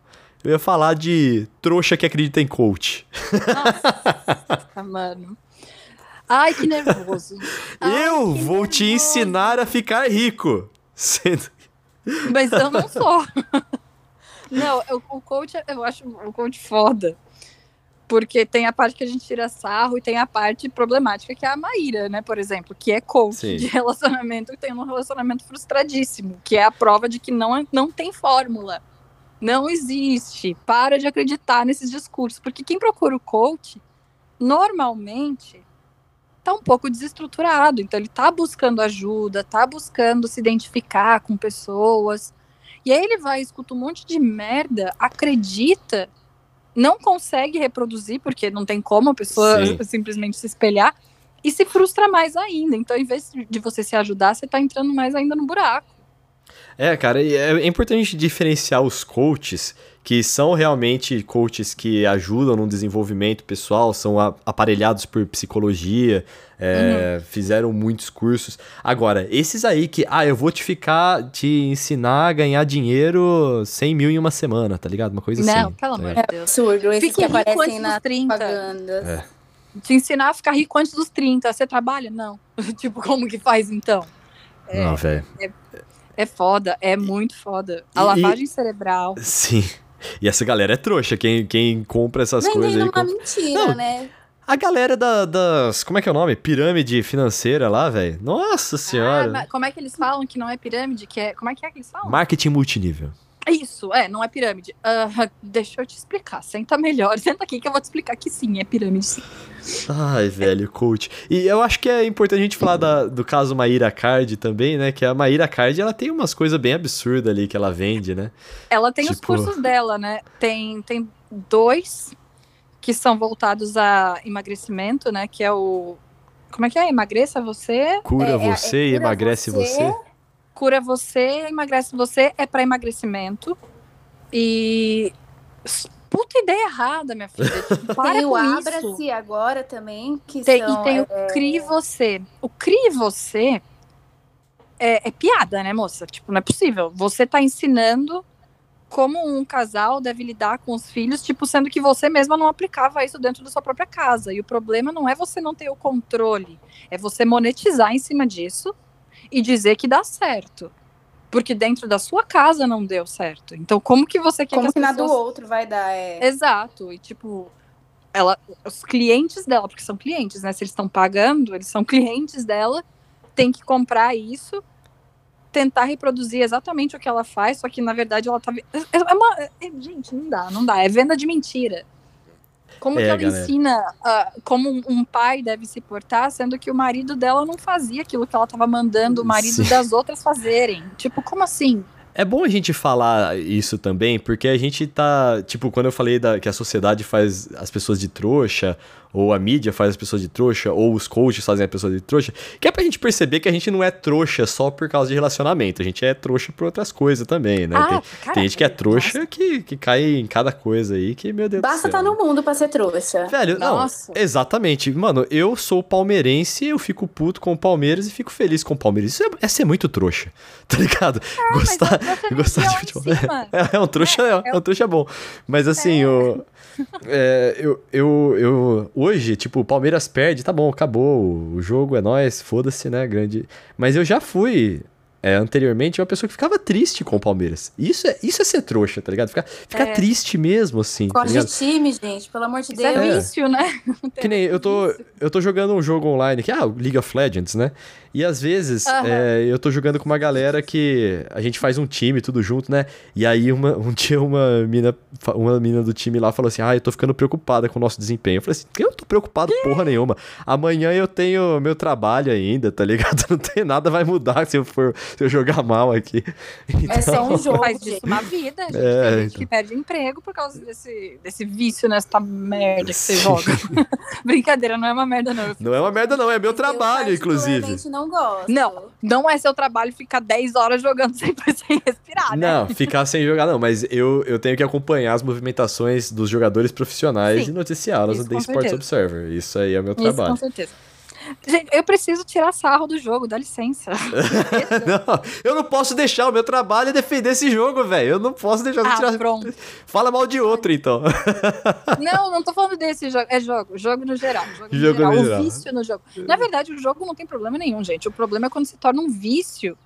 Eu ia falar de trouxa que acredita em coach.
Nossa, mano. Ai, que nervoso. [laughs] Ai,
eu
que
vou te
nervoso.
ensinar a ficar rico. Sendo...
Mas eu não [laughs] sou. Não, eu- o coach, eu acho o coach foda. Porque tem a parte que a gente tira sarro e tem a parte problemática, que é a Maíra, né, por exemplo, que é coach
Sim.
de [laughs] relacionamento e tem um relacionamento frustradíssimo, que é a prova de que não, não tem fórmula. Não existe. Para de acreditar nesses discursos. Porque quem procura o coach, normalmente, tá um pouco desestruturado. Então, ele tá buscando ajuda, tá buscando se identificar com pessoas. E aí ele vai, escuta um monte de merda, acredita, não consegue reproduzir, porque não tem como a pessoa
Sim. [laughs]
simplesmente se espelhar, e se frustra mais ainda. Então, em vez de você se ajudar, você tá entrando mais ainda no buraco.
É, cara, é importante a gente diferenciar os coaches que são realmente coaches que ajudam no desenvolvimento pessoal, são aparelhados por psicologia, é, uhum. fizeram muitos cursos. Agora, esses aí que, ah, eu vou te ficar, te ensinar a ganhar dinheiro 100 mil em uma semana, tá ligado? Uma coisa
Não,
assim.
Não, pelo
tá
amor de Deus. É absurdo, esses Fique que aparecem na 30. É. Te ensinar a ficar rico antes dos 30. Você trabalha? Não. [laughs] tipo, como que faz então?
É, Não, velho.
É, é foda, é muito foda. A lavagem e, cerebral.
Sim. E essa galera é trouxa, quem, quem compra essas Vendendo coisas aí.
uma compra... mentira, Não, né?
A galera da, das. Como é que é o nome? Pirâmide financeira lá, velho. Nossa senhora.
Ah, como é que eles falam que não é pirâmide? Que é, como é que é que eles falam?
Marketing multinível.
Isso, é, não é pirâmide. Uh, deixa eu te explicar. Senta melhor. [laughs] Senta aqui que eu vou te explicar que sim, é pirâmide sim.
Ai, velho, coach. E eu acho que é importante a gente falar da, do caso Maíra Card também, né? Que a Maíra Card, ela tem umas coisas bem absurdas ali que ela vende, né?
Ela tem tipo... os cursos dela, né? Tem, tem dois que são voltados a emagrecimento, né? Que é o... Como é que é? Emagreça você?
Cura
é,
você é, é, e emagrece você. você
cura você, emagrece você, é para emagrecimento. E. Puta ideia errada, minha filha. [laughs] Para
tem
o
Abra-se agora também. Que
tem,
são,
e tem é... o Crie Você. O Crie Você é, é, piada, né, moça? Tipo, não é possível. Você tá ensinando como um casal deve lidar com os filhos, tipo, sendo que você mesma não aplicava isso dentro da sua própria casa. E o problema não é você não ter o controle, é você monetizar em cima disso e dizer que dá certo. Porque dentro da sua casa não deu certo. Então, como que você quer
como
que,
as pessoas... do outro vai dar? É...
Exato. E, tipo, ela, os clientes dela, porque são clientes, né? Se eles estão pagando, eles são [laughs] clientes dela, tem que comprar isso, tentar reproduzir exatamente o que ela faz, só que, na verdade, ela tá... É, é uma... É, gente, não dá, não dá. É venda de mentira. Como é, que ela galera. ensina uh, como um pai deve se portar, sendo que o marido dela não fazia aquilo que ela estava mandando o marido Sim. das outras fazerem? Tipo, como assim?
É bom a gente falar isso também, porque a gente tá. Tipo, quando eu falei da, que a sociedade faz as pessoas de trouxa, ou a mídia faz as pessoas de trouxa, ou os coaches fazem as pessoas de trouxa, que é pra gente perceber que a gente não é trouxa só por causa de relacionamento, a gente é trouxa por outras coisas também, né? Ah, tem, tem, gente que é trouxa que, que cai em cada coisa aí, que, meu Deus
Basta estar tá no mundo pra ser trouxa.
Velho, Nossa. não, exatamente. Mano, eu sou palmeirense, eu fico puto com o Palmeiras e fico feliz com o Palmeiras. Isso é, é ser muito trouxa, [laughs] tá ligado?
É, gostar [laughs] gostar de futebol. [laughs]
É, é, um trouxa, é, é, é um trouxa bom. Mas assim, o... [laughs] É, eu, eu, eu, hoje, tipo, o Palmeiras perde, tá bom, acabou, o jogo é nós, foda-se, né, grande. Mas eu já fui é, anteriormente uma pessoa que ficava triste com o Palmeiras. Isso é, isso é ser trouxa, tá ligado? Ficar, ficar é. triste mesmo, assim.
Gosta tá de time, gente, pelo amor de Deus.
Isso é vício, né? [laughs]
Que nem eu tô, eu tô jogando um jogo online que é ah, League of Legends, né? E às vezes uhum. é, eu tô jogando com uma galera que a gente faz um time tudo junto, né? E aí uma, um dia uma mina, uma mina do time lá falou assim: Ah, eu tô ficando preocupada com o nosso desempenho. Eu falei assim: Eu tô preocupado porra nenhuma. Amanhã eu tenho meu trabalho ainda, tá ligado? [laughs] Não tem nada vai mudar se eu for se eu jogar mal aqui.
Então... É só um jogo. Faz disso uma vida, gente. É, tem gente então... que perde emprego por causa desse, desse vício nessa merda que você joga. [laughs] Brincadeira, não é uma merda, não.
Não é uma merda, não. É meu trabalho, inclusive.
Não não gosto.
Não, não é seu trabalho ficar 10 horas jogando sem, [laughs] sem respirar,
né? Não, ficar sem jogar não, mas eu, eu tenho que acompanhar as movimentações dos jogadores profissionais Sim, e noticiá-las no The Sports Observer. Isso aí é o meu trabalho.
Isso, com certeza. Gente, eu preciso tirar sarro do jogo, dá licença. [laughs]
não, eu não posso deixar, o meu trabalho é defender esse jogo, velho. Eu não posso deixar
ah,
tirar.
Pronto.
Fala mal de outro, então.
não, não tô falando desse jogo. É jogo, jogo no geral. Jogo, no geral. No geral. O vício no jogo. Na verdade, o jogo não tem problema nenhum, gente. O problema é quando se torna um vício.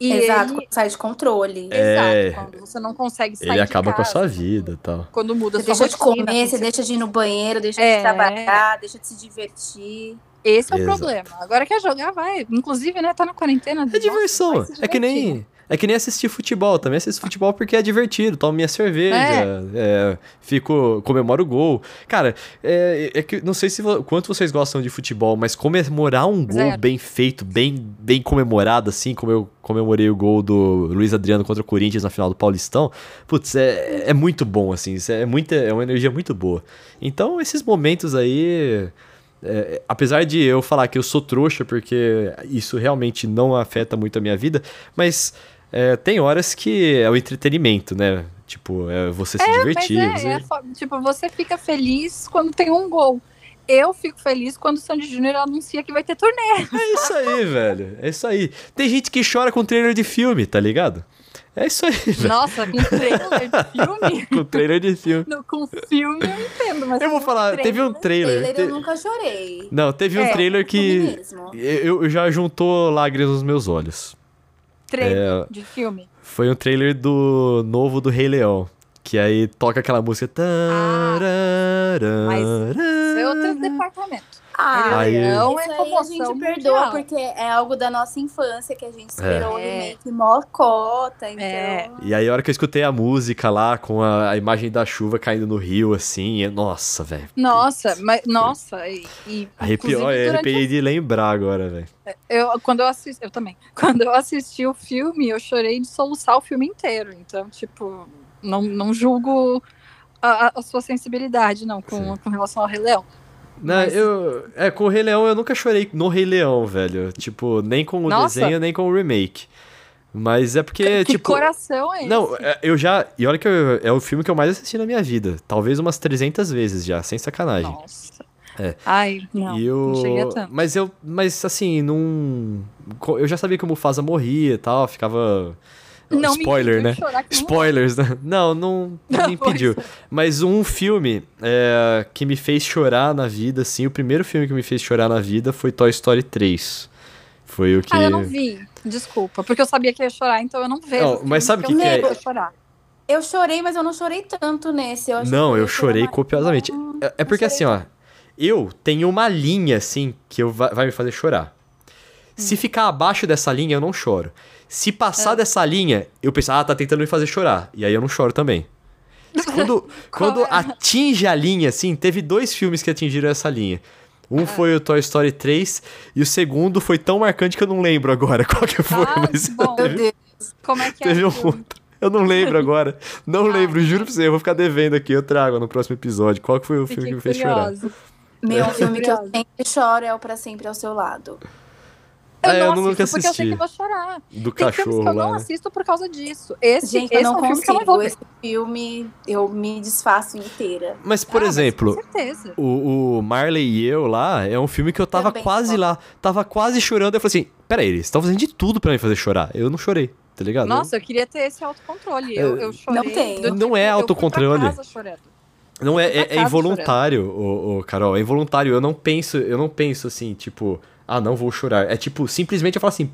E Exato, ele... sai de controle.
É...
Exato, quando você não consegue sair
Ele acaba
casa,
com a sua vida e tal.
Quando muda
você
sua
deixa rotina, de comer, você deixa de ir no banheiro, deixa é... de trabalhar, deixa de se divertir.
Esse é o problema. Agora quer jogar, vai. Inclusive, né, tá na quarentena.
É diversão. É que nem. É que nem assistir futebol. Também assisto futebol porque é divertido. Tomo minha cerveja, é. É, fico, comemoro o gol. Cara, é, é, que não sei se quanto vocês gostam de futebol, mas comemorar um gol Zero. bem feito, bem, bem comemorado, assim como eu comemorei o gol do Luiz Adriano contra o Corinthians na final do Paulistão, putz, é, é muito bom, assim. É, muita, é uma energia muito boa. Então, esses momentos aí é, apesar de eu falar que eu sou trouxa, porque isso realmente não afeta muito a minha vida, mas é, tem horas que é o entretenimento, né? Tipo, é você se divertir.
Mas é,
você-
é, tipo, você fica feliz quando tem um gol. Eu fico feliz quando o Sandy Júnior anuncia que vai ter turnê.
É isso aí, velho. É isso aí. Tem gente que chora com trailer de filme, tá ligado? É isso aí, velho.
Nossa, com trailer de filme? [laughs]
Com trailer de filme.
No- com filme eu entendo, mas
Eu vou falar, teve um trailer.
Trailer
te-
eu nunca chorei.
Não, teve um
É,
trailer
Filme
que.
mesmo.
Eu, eu já juntou lágrimas nos meus olhos.
trailer
É.
de filme.
Foi um trailer do novo do Rei Leão. Que aí toca aquela música.
mas Isso é outro departamento.
Ah,
Aí-
isso
é
aí a
comoção
gente perdoa
mundial.
porque é algo da nossa infância que a gente esperou o
É.
remake mocota, então...
É.
E aí, a hora que eu escutei a música lá, com a, a imagem da chuva caindo no rio, assim, é- nossa, velho.
Nossa, mas nossa, e, e
Arrepiou,
inclusive, durante
arrepiei de lembrar agora, velho.
Eu, quando eu assisti, eu também. [laughs] Quando eu assisti o filme, eu chorei de soluçar o filme inteiro. Então, tipo, não, não julgo a, a- a sua sensibilidade, não, com, com relação ao Rei Leão.
Não,
Mas-
eu. É, com o Rei Leão eu nunca chorei no Rei Leão, velho. Tipo, nem com o
Nossa.
desenho, nem com o remake. Mas é porque,
que
tipo.
coração é esse?
Não, é, eu já. E olha que eu- é o filme que eu mais assisti na minha vida. Talvez umas 300 vezes já, sem sacanagem.
Nossa.
É.
Ai, não.
e eu...
Não cheguei a tanto.
Mas eu. Mas assim, não. Eu já sabia que o Mufasa morria e tal, ficava.
Não me
Spoiler, né?
não-
Spoilers, né? Não, não, não me
Pois
impediu. Mas um filme é, que me fez chorar na vida, assim, o primeiro filme que me fez chorar na vida foi Toy Story 3. Foi o que.
Ah, eu não vi. Desculpa. Porque eu sabia que ia chorar, então eu não vejo.
Não, mas sabe o que
eu
que
sei
é?
Eu chorei, mas eu não chorei tanto nesse. Eu
Não,
que
eu chorei
mais.
copiosamente.
Não,
É, é porque
não
assim, ó, eu tenho uma linha, assim, que eu va- vai me fazer chorar. Se ficar abaixo dessa linha, eu não choro. Se passar
É.
dessa linha, eu penso, ah, tá tentando me fazer chorar. E aí eu não choro também. Quando, [laughs] quando
é?
atinge a linha, assim, teve dois filmes que atingiram essa linha. Um foi o Toy Story 3 e o segundo foi tão marcante que eu não lembro agora [laughs] qual que foi,
Ah,
mas
bom.
Meu Deus.
Como é que é?
teve
o
um
filme?
outro. Eu não lembro [laughs] agora. Não
Ah,
lembro, juro pra você. Eu vou ficar devendo aqui. Eu trago no próximo episódio. Qual que foi o filme que me fez chorar?
curiosa.
Meu
É.
filme que eu sempre choro é o Pra Sempre ao Seu Lado.
Eu
É, eu
não
nunca
assisto porque eu sei
assisti.
que eu vou chorar.
Do
Tem filmes
cachorro
que eu não
lá. né?
assisto por causa disso. Esse,
Gente,
esse
eu não
é um filme que eu não
consigo.
vou.
Esse filme eu me desfaço inteira.
Mas, por
Ah, mas
exemplo,
Com certeza.
o, o Marley e eu lá é um filme que eu tava
Também
quase
choro.
lá. Tava quase chorando. Eu falei assim: peraí, eles estão fazendo de tudo pra me fazer chorar. Eu não chorei, tá ligado?
Nossa, eu queria ter esse autocontrole. Eu, eu chorei.
Não tem.
Não é
eu fui
autocontrole.
pra casa chorando.
Não é,
Eu
é, é involuntário, o, Carol. É involuntário. Eu não penso, eu não penso assim, tipo, ah, não vou chorar. É tipo, simplesmente eu falo assim.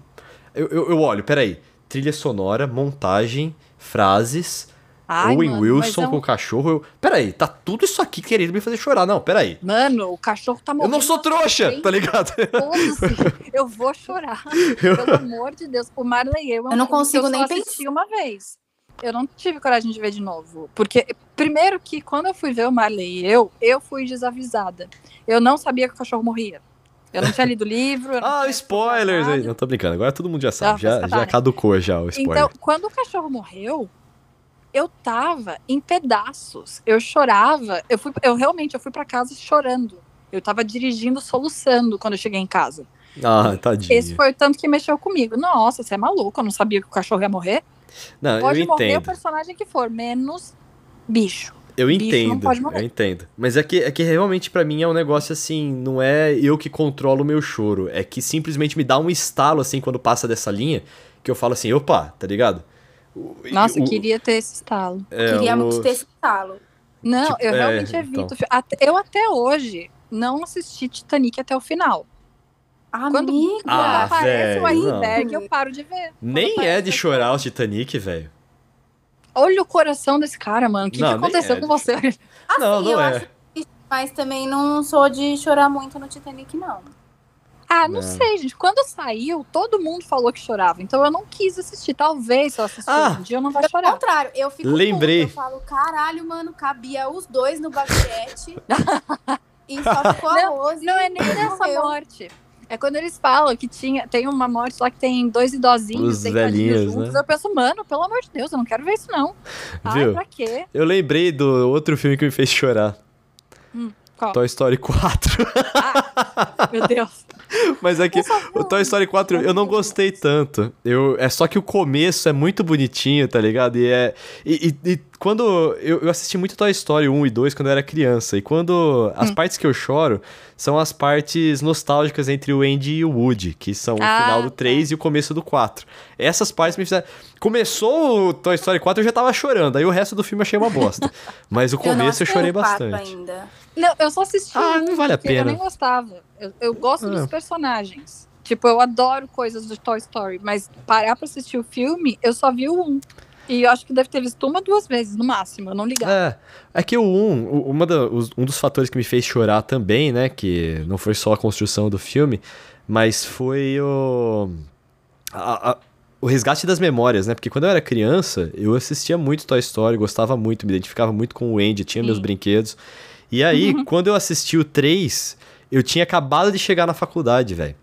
Eu, eu, eu olho, peraí. Trilha sonora, montagem, frases,
Ai,
Owen
mano,
Wilson
é um-
com o cachorro. Eu, peraí, tá tudo isso aqui querendo me fazer chorar. Não, peraí.
Mano, o cachorro tá
Eu
morrendo.
não sou trouxa,
frente.
tá ligado? [laughs]
Eu vou chorar. Pelo amor de Deus. O Marley e eu, é um
Eu não consigo
eu
nem
assisti uma vez. Eu não tive coragem de ver de novo. Porque, primeiro que quando eu fui ver o Marley e eu, eu fui desavisada. Eu não sabia que o cachorro morria. Eu não tinha lido o livro.
Ah, spoilers aí. Não tô brincando, agora todo mundo já sabe. Já,
mas
já
tá, né?
caducou já o spoiler.
Então, quando o cachorro morreu, eu tava em pedaços. Eu chorava. Eu, fui, eu realmente eu fui para casa chorando. Eu tava dirigindo, soluçando quando eu cheguei em casa.
ah, tadinho.
Esse foi o tanto que mexeu comigo. Nossa, você é maluco. Eu não sabia que o cachorro ia morrer.
Não,
Pode
eu
morrer o
entendo.
personagem que for, menos bicho.
Eu entendo, eu entendo. Mas é que, é que realmente pra mim é um negócio assim, não é eu que controlo o meu choro, é que simplesmente me dá um estalo assim quando passa dessa linha, que eu falo assim, opa, tá ligado? O-
Nossa, eu
o-
queria ter esse estalo.
é,
Queria
o-
muito ter esse talo.
Não,
Tipo,
eu
é,
realmente evito.
então.
eu até hoje não assisti Titanic até o final. Quando-
Amiga.
Ah,
Quando aparece o
velho, não.
iceberg, eu paro de ver. Quando
Nem é
aparece
de
o
chorar o Titanic, velho.
Olha o coração desse cara, mano. O que, que
Não, nem
aconteceu
é
com você? [laughs]
Assim,
não, não
eu
é.
acho mas também não sou de chorar muito no Titanic, não.
Ah, não,
Não.
sei, gente. Quando saiu, todo mundo falou que chorava. Então eu não quis assistir. Talvez se eu assistir
Ah,
um dia eu não
Pelo
chorar.
contrário, eu fico
Lembrei.
puta, Eu falo, caralho, mano, cabia os dois no baguete. [laughs] e só ficou a Rose.
Não é nem
e
dessa
morreu.
morte. É quando eles falam que tinha, tem uma morte lá que tem dois idosinhos
Os velhinhos,
juntos.
né?
Eu penso, mano, pelo amor de Deus, eu não quero ver isso, não. [laughs] Ai,
Viu?
pra quê?
Eu lembrei do outro filme que me fez chorar.
Qual?
Toy Story 4.
Meu Deus.
Mas é que o Toy Story 4 eu não gostei tanto. Eu, é só que o começo é muito bonitinho, tá ligado? E é. E, e, e quando. Eu, eu, assisti muito Toy Story 1 e 2 quando eu era criança. E quando. As hum. partes que eu choro são as partes nostálgicas entre o Andy e o Woody, que são ah, o final do 3 tá. e o começo do 4. Essas partes me fizeram. Começou o Toy Story 4 eu já tava chorando. Aí o resto do filme eu achei uma bosta. [laughs] Mas o começo eu, eu chorei bastante. Ainda.
Não, eu só assisti.
Ah, não vale a pena. Eu
nem gostava. Eu, eu gosto ah. dos personagens. Tipo, eu adoro coisas do Toy Story, mas parar pra assistir o filme, eu só vi o um. E eu acho que deve ter visto uma, duas vezes, no máximo, eu não ligava.
É, é que o 1, um, uma da, um dos fatores que me fez chorar também, né, que não foi só a construção do filme, mas foi o... A, a, o resgate das memórias, né? Porque quando eu era criança, eu assistia muito Toy Story, gostava muito, me identificava muito com o Andy, tinha Sim. meus brinquedos. E aí, uhum. quando eu assisti o 3, eu tinha acabado de chegar na faculdade, velho.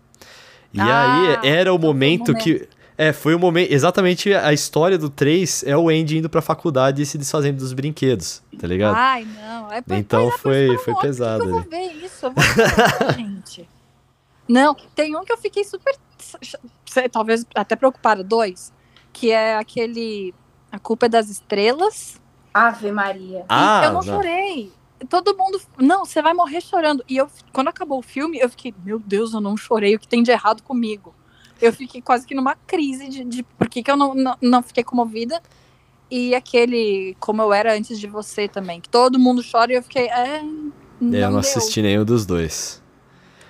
E ah, aí era o momento, momento que. É, foi o momento. Exatamente a história do 3 é o Andy indo pra faculdade e se desfazendo dos brinquedos, tá ligado?
Ai, não. É,
então foi, foi pesado.
Eu vou ver isso, eu vou ver, [laughs] gente. Não, tem um que eu fiquei super. Talvez até preocupada, dois. Que é aquele. A culpa é das estrelas.
Ave Maria.
Ah, eu não, não. chorei todo mundo. Não, você vai morrer chorando. E eu, quando acabou o filme, eu fiquei, meu Deus, eu não chorei, o que tem de errado comigo? Eu fiquei quase que numa crise de, de por que, que eu não, não, não fiquei comovida. E aquele, como eu era antes de você também, que todo mundo chora e eu fiquei, é.
Não eu não deu. assisti nenhum dos dois.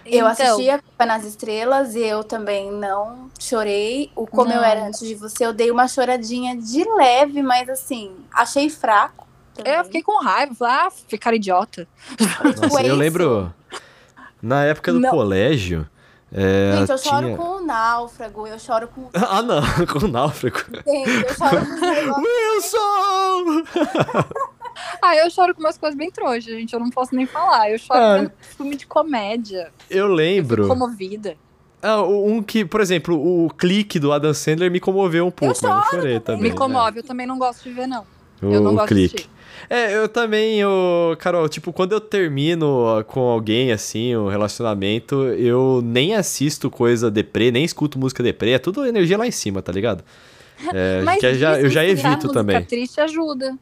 Eu então, assisti a Culpa nas Estrelas e eu também não chorei. O Como não. Eu Era Antes de Você, eu dei uma choradinha de leve, mas assim, achei fraco.
Também. Eu fiquei com raiva, falei, ah, ficar idiota.
Nossa, [laughs] eu lembro. Na época do não. colégio. É,
Gente, eu tinha... choro com o náufrago, eu choro com. [laughs]
Ah, não, [laughs] com o náufrago.
Gente, eu choro com
Wilson!
ah, eu choro com umas coisas bem trouxas, gente. Eu não posso nem falar. Eu choro ah. com filme de comédia.
Eu lembro.
Eu comovida.
Ah, um que, por exemplo, o clique do Adam Sandler me comoveu um pouco, eu choro, eu chorei também.
Me comove, né? eu também não gosto de ver, não. O, eu não gosto clique. de assistir.
É, eu também, eu, Carol, tipo, quando eu termino com alguém, assim, um relacionamento, eu nem assisto coisa deprê, nem escuto música deprê, é tudo energia lá em cima, tá ligado? [laughs] É, Mas que já, eu já evito também.
triste ajuda.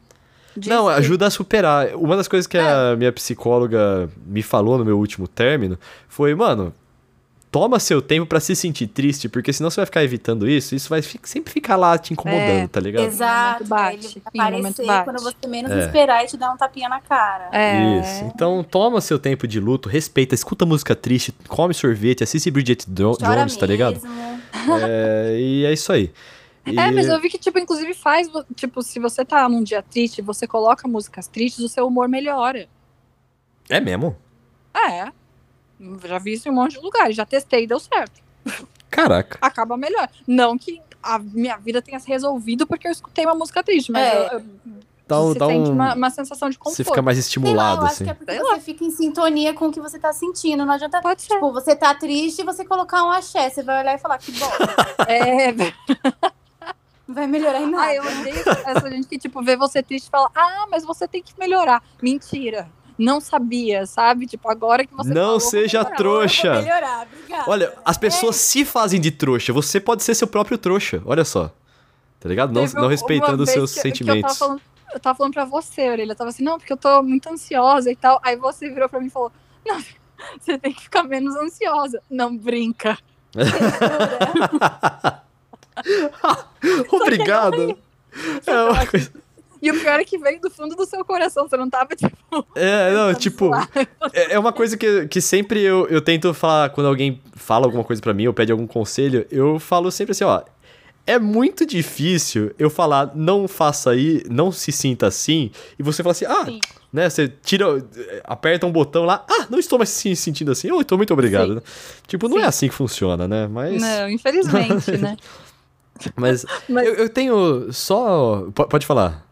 Não, ajuda a superar. Uma das coisas que é. a minha psicóloga me falou no meu último término foi, mano, toma seu tempo para se sentir triste, porque senão você vai ficar evitando isso, isso vai sempre ficar lá te incomodando, é, tá ligado?
Exato, bate, ele vai aparecer bate. quando você menos é. esperar e te dar um tapinha na cara.
É. Isso, então toma seu tempo de luto, respeita, escuta música triste, come sorvete, assiste Bridget Jones, mesmo. tá ligado? É, e é isso aí.
E... [laughs] É, mas eu vi que, tipo, inclusive faz, tipo, se você tá num dia triste, você coloca músicas tristes, o seu humor melhora.
É mesmo?
É. Já vi isso em um monte de lugares, já testei e deu certo.
Caraca.
Acaba melhor. Não que a minha vida tenha se resolvido porque eu escutei uma música triste, mas é. eu,
dá um,
você
dá
sente
um...
uma, uma, sensação de conforto.
Você fica mais estimulado,
lá,
assim.
Acho que é porque você fica em sintonia com o que você tá sentindo. Não adianta,
Pode
ser. tipo, você tá triste e você colocar um axé. Você vai olhar e falar, que bom. [laughs]
é,
Não vai melhorar em nada.
Ah, eu odeio essa gente que, tipo, vê você triste e fala, ah, mas você tem que melhorar. Mentira não sabia, sabe? Tipo, agora que você
Não
falou,
seja trouxa.
Melhorar,
Olha, as pessoas é. se fazem de trouxa. Você pode ser seu próprio trouxa. Olha só. Tá ligado? Não, não respeitando os seus que, sentimentos.
Que eu, tava falando, eu tava falando pra você, Aurelia. Eu tava assim, não, porque eu tô muito ansiosa e tal. Aí você virou pra mim e falou: Não, [laughs] você tem que ficar menos ansiosa. Não brinca. [laughs]
Obrigado. É uma coisa.
E o pior é que veio do fundo do seu coração, você não tava, tipo.
É, não, tipo. É, é uma coisa que, que sempre eu, eu tento falar, quando alguém fala alguma coisa para mim ou pede algum conselho, eu falo sempre assim, ó. É muito difícil eu falar, não faça aí, não se sinta assim, e você fala assim, ah, Sim. né? Você tira, aperta um botão lá, ah, não estou mais se sentindo assim, oh, então muito obrigado. Né? Tipo, não é Sim. é assim que funciona, né? Mas.
Não, infelizmente, [laughs] né?
Mas, Mas... Eu, eu tenho só. Pode falar.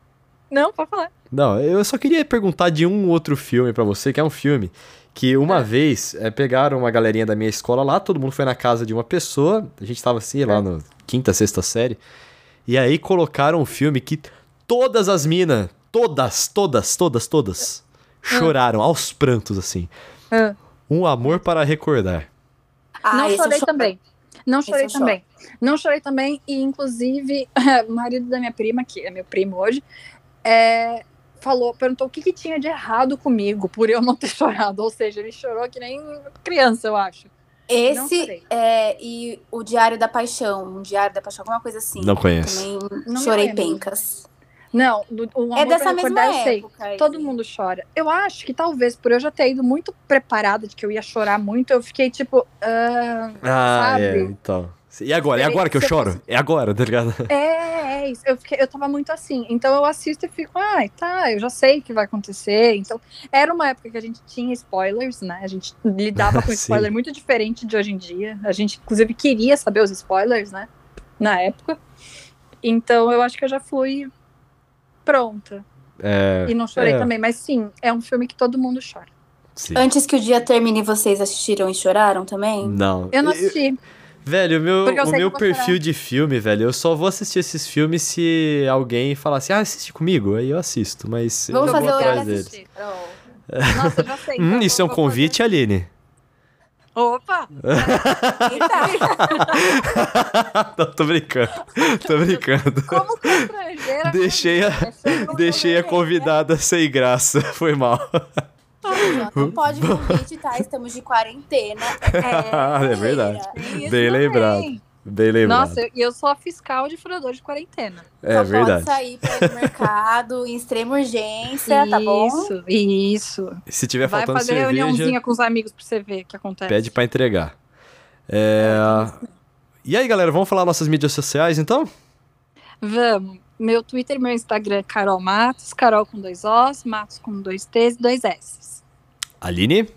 Não, pode falar.
Não, eu só queria perguntar de um outro filme para você, que é um filme que uma é. vez é, pegaram uma galerinha da minha escola lá, todo mundo foi na casa de uma pessoa, a gente tava assim, é. lá no quinta, sexta série, e aí colocaram um filme que todas as minas, todas, todas, todas, todas, é. choraram aos prantos, assim.
É.
Um Amor para Recordar.
Ah,
não
esse
chorei também. Não chorei
choro.
também. Não chorei também. E, inclusive, [laughs] o marido da minha prima, que é meu primo hoje, é, falou, perguntou o que, que tinha de errado comigo por eu não ter [laughs] chorado. Ou seja, ele chorou que nem criança, eu acho.
Esse é, e o Diário da Paixão, um Diário da Paixão, alguma coisa assim.
Não conheço.
Também
Não
chorei pencas.
Não, do, o amor
É dessa mesma
sei.
época. aí.
Todo mundo chora. Eu acho que talvez por eu já ter ido muito preparada de que eu ia chorar muito, eu fiquei tipo. ah,
Ah,
sabe?
é, então. E agora? É agora que eu
eu
choro? É agora, tá ligado?
É, é isso. Eu, fiquei, eu tava muito assim. Então eu assisto e fico, ai, tá, eu já sei o que vai acontecer. Então, era uma época que a gente tinha spoilers, né? A gente lidava com [laughs] spoiler muito diferente de hoje em dia. A gente, inclusive, queria saber os spoilers, né? Na época. Então eu acho que eu já fui pronta.
É,
E não chorei
é.
também. Mas sim, é um filme que todo mundo chora.
sim.
Antes que o dia termine, vocês assistiram e choraram também?
Não.
Eu não assisti.
Velho, o meu, o meu perfil
chorar.
de filme, velho, eu só vou assistir esses filmes se alguém falar assim, ah, assiste comigo, aí eu assisto, mas
Vamos
eu
fazer
vou
o
atrás deles.
assistir. Carol.
Nossa, eu já sei. [laughs]
Hum,
então
isso é um
vou fazer.
convite, Aline?
Opa!
Eita, [laughs]
não, tô brincando, tô brincando.
Como constrangeira.
Deixei a- Deixei a
ver, né?
convidada sem graça, [laughs] foi mal.
Não pode convite, tá? Estamos de quarentena. [laughs]
É verdade.
Tem isso
Bem
também.
lembrado. Bem lembrado.
Nossa, e eu sou a fiscal de furador de quarentena.
é
Só
verdade.
pode sair para o mercado em extrema urgência, tá bom?
Isso, isso.
Se tiver
Vai
faltando
fazer
cerveja,
reuniãozinha com os amigos pra você ver o que acontece.
pede pra entregar. É... E aí, galera, vamos falar nossas mídias sociais, então?
Vamos. Meu Twitter e meu Instagram é Carol Matos, Carol com dois Os, Matos com dois T's e dois S.
Aline?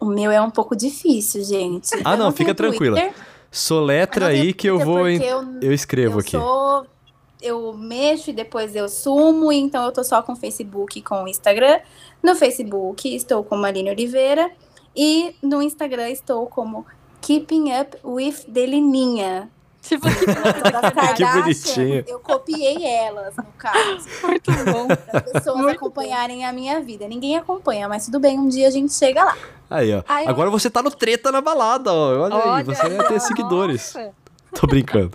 O meu é um pouco difícil, gente.
Ah,
Eu
não, fica tranquila.
Twitter,
Soletra
não
aí que eu vou. em-
Eu,
Eu escrevo
eu
aqui.
sou. Eu mexo e depois eu sumo, então eu tô só com Facebook e com Instagram. No Facebook estou como Aline Oliveira e no Instagram estou como Keeping Up with Delininha.
Tipo, que
Kardashian,
bonitinho.
Eu copiei elas, no caso.
muito bom.
Para as pessoas
Muito
acompanharem a minha vida. Ninguém acompanha, mas tudo bem, um dia a gente chega lá.
Aí, ó.
Eu-
Agora você tá no treta na balada, ó. Olha, aí,
Olha
você vai ter
aí,
seguidores.
nossa.
Tô brincando.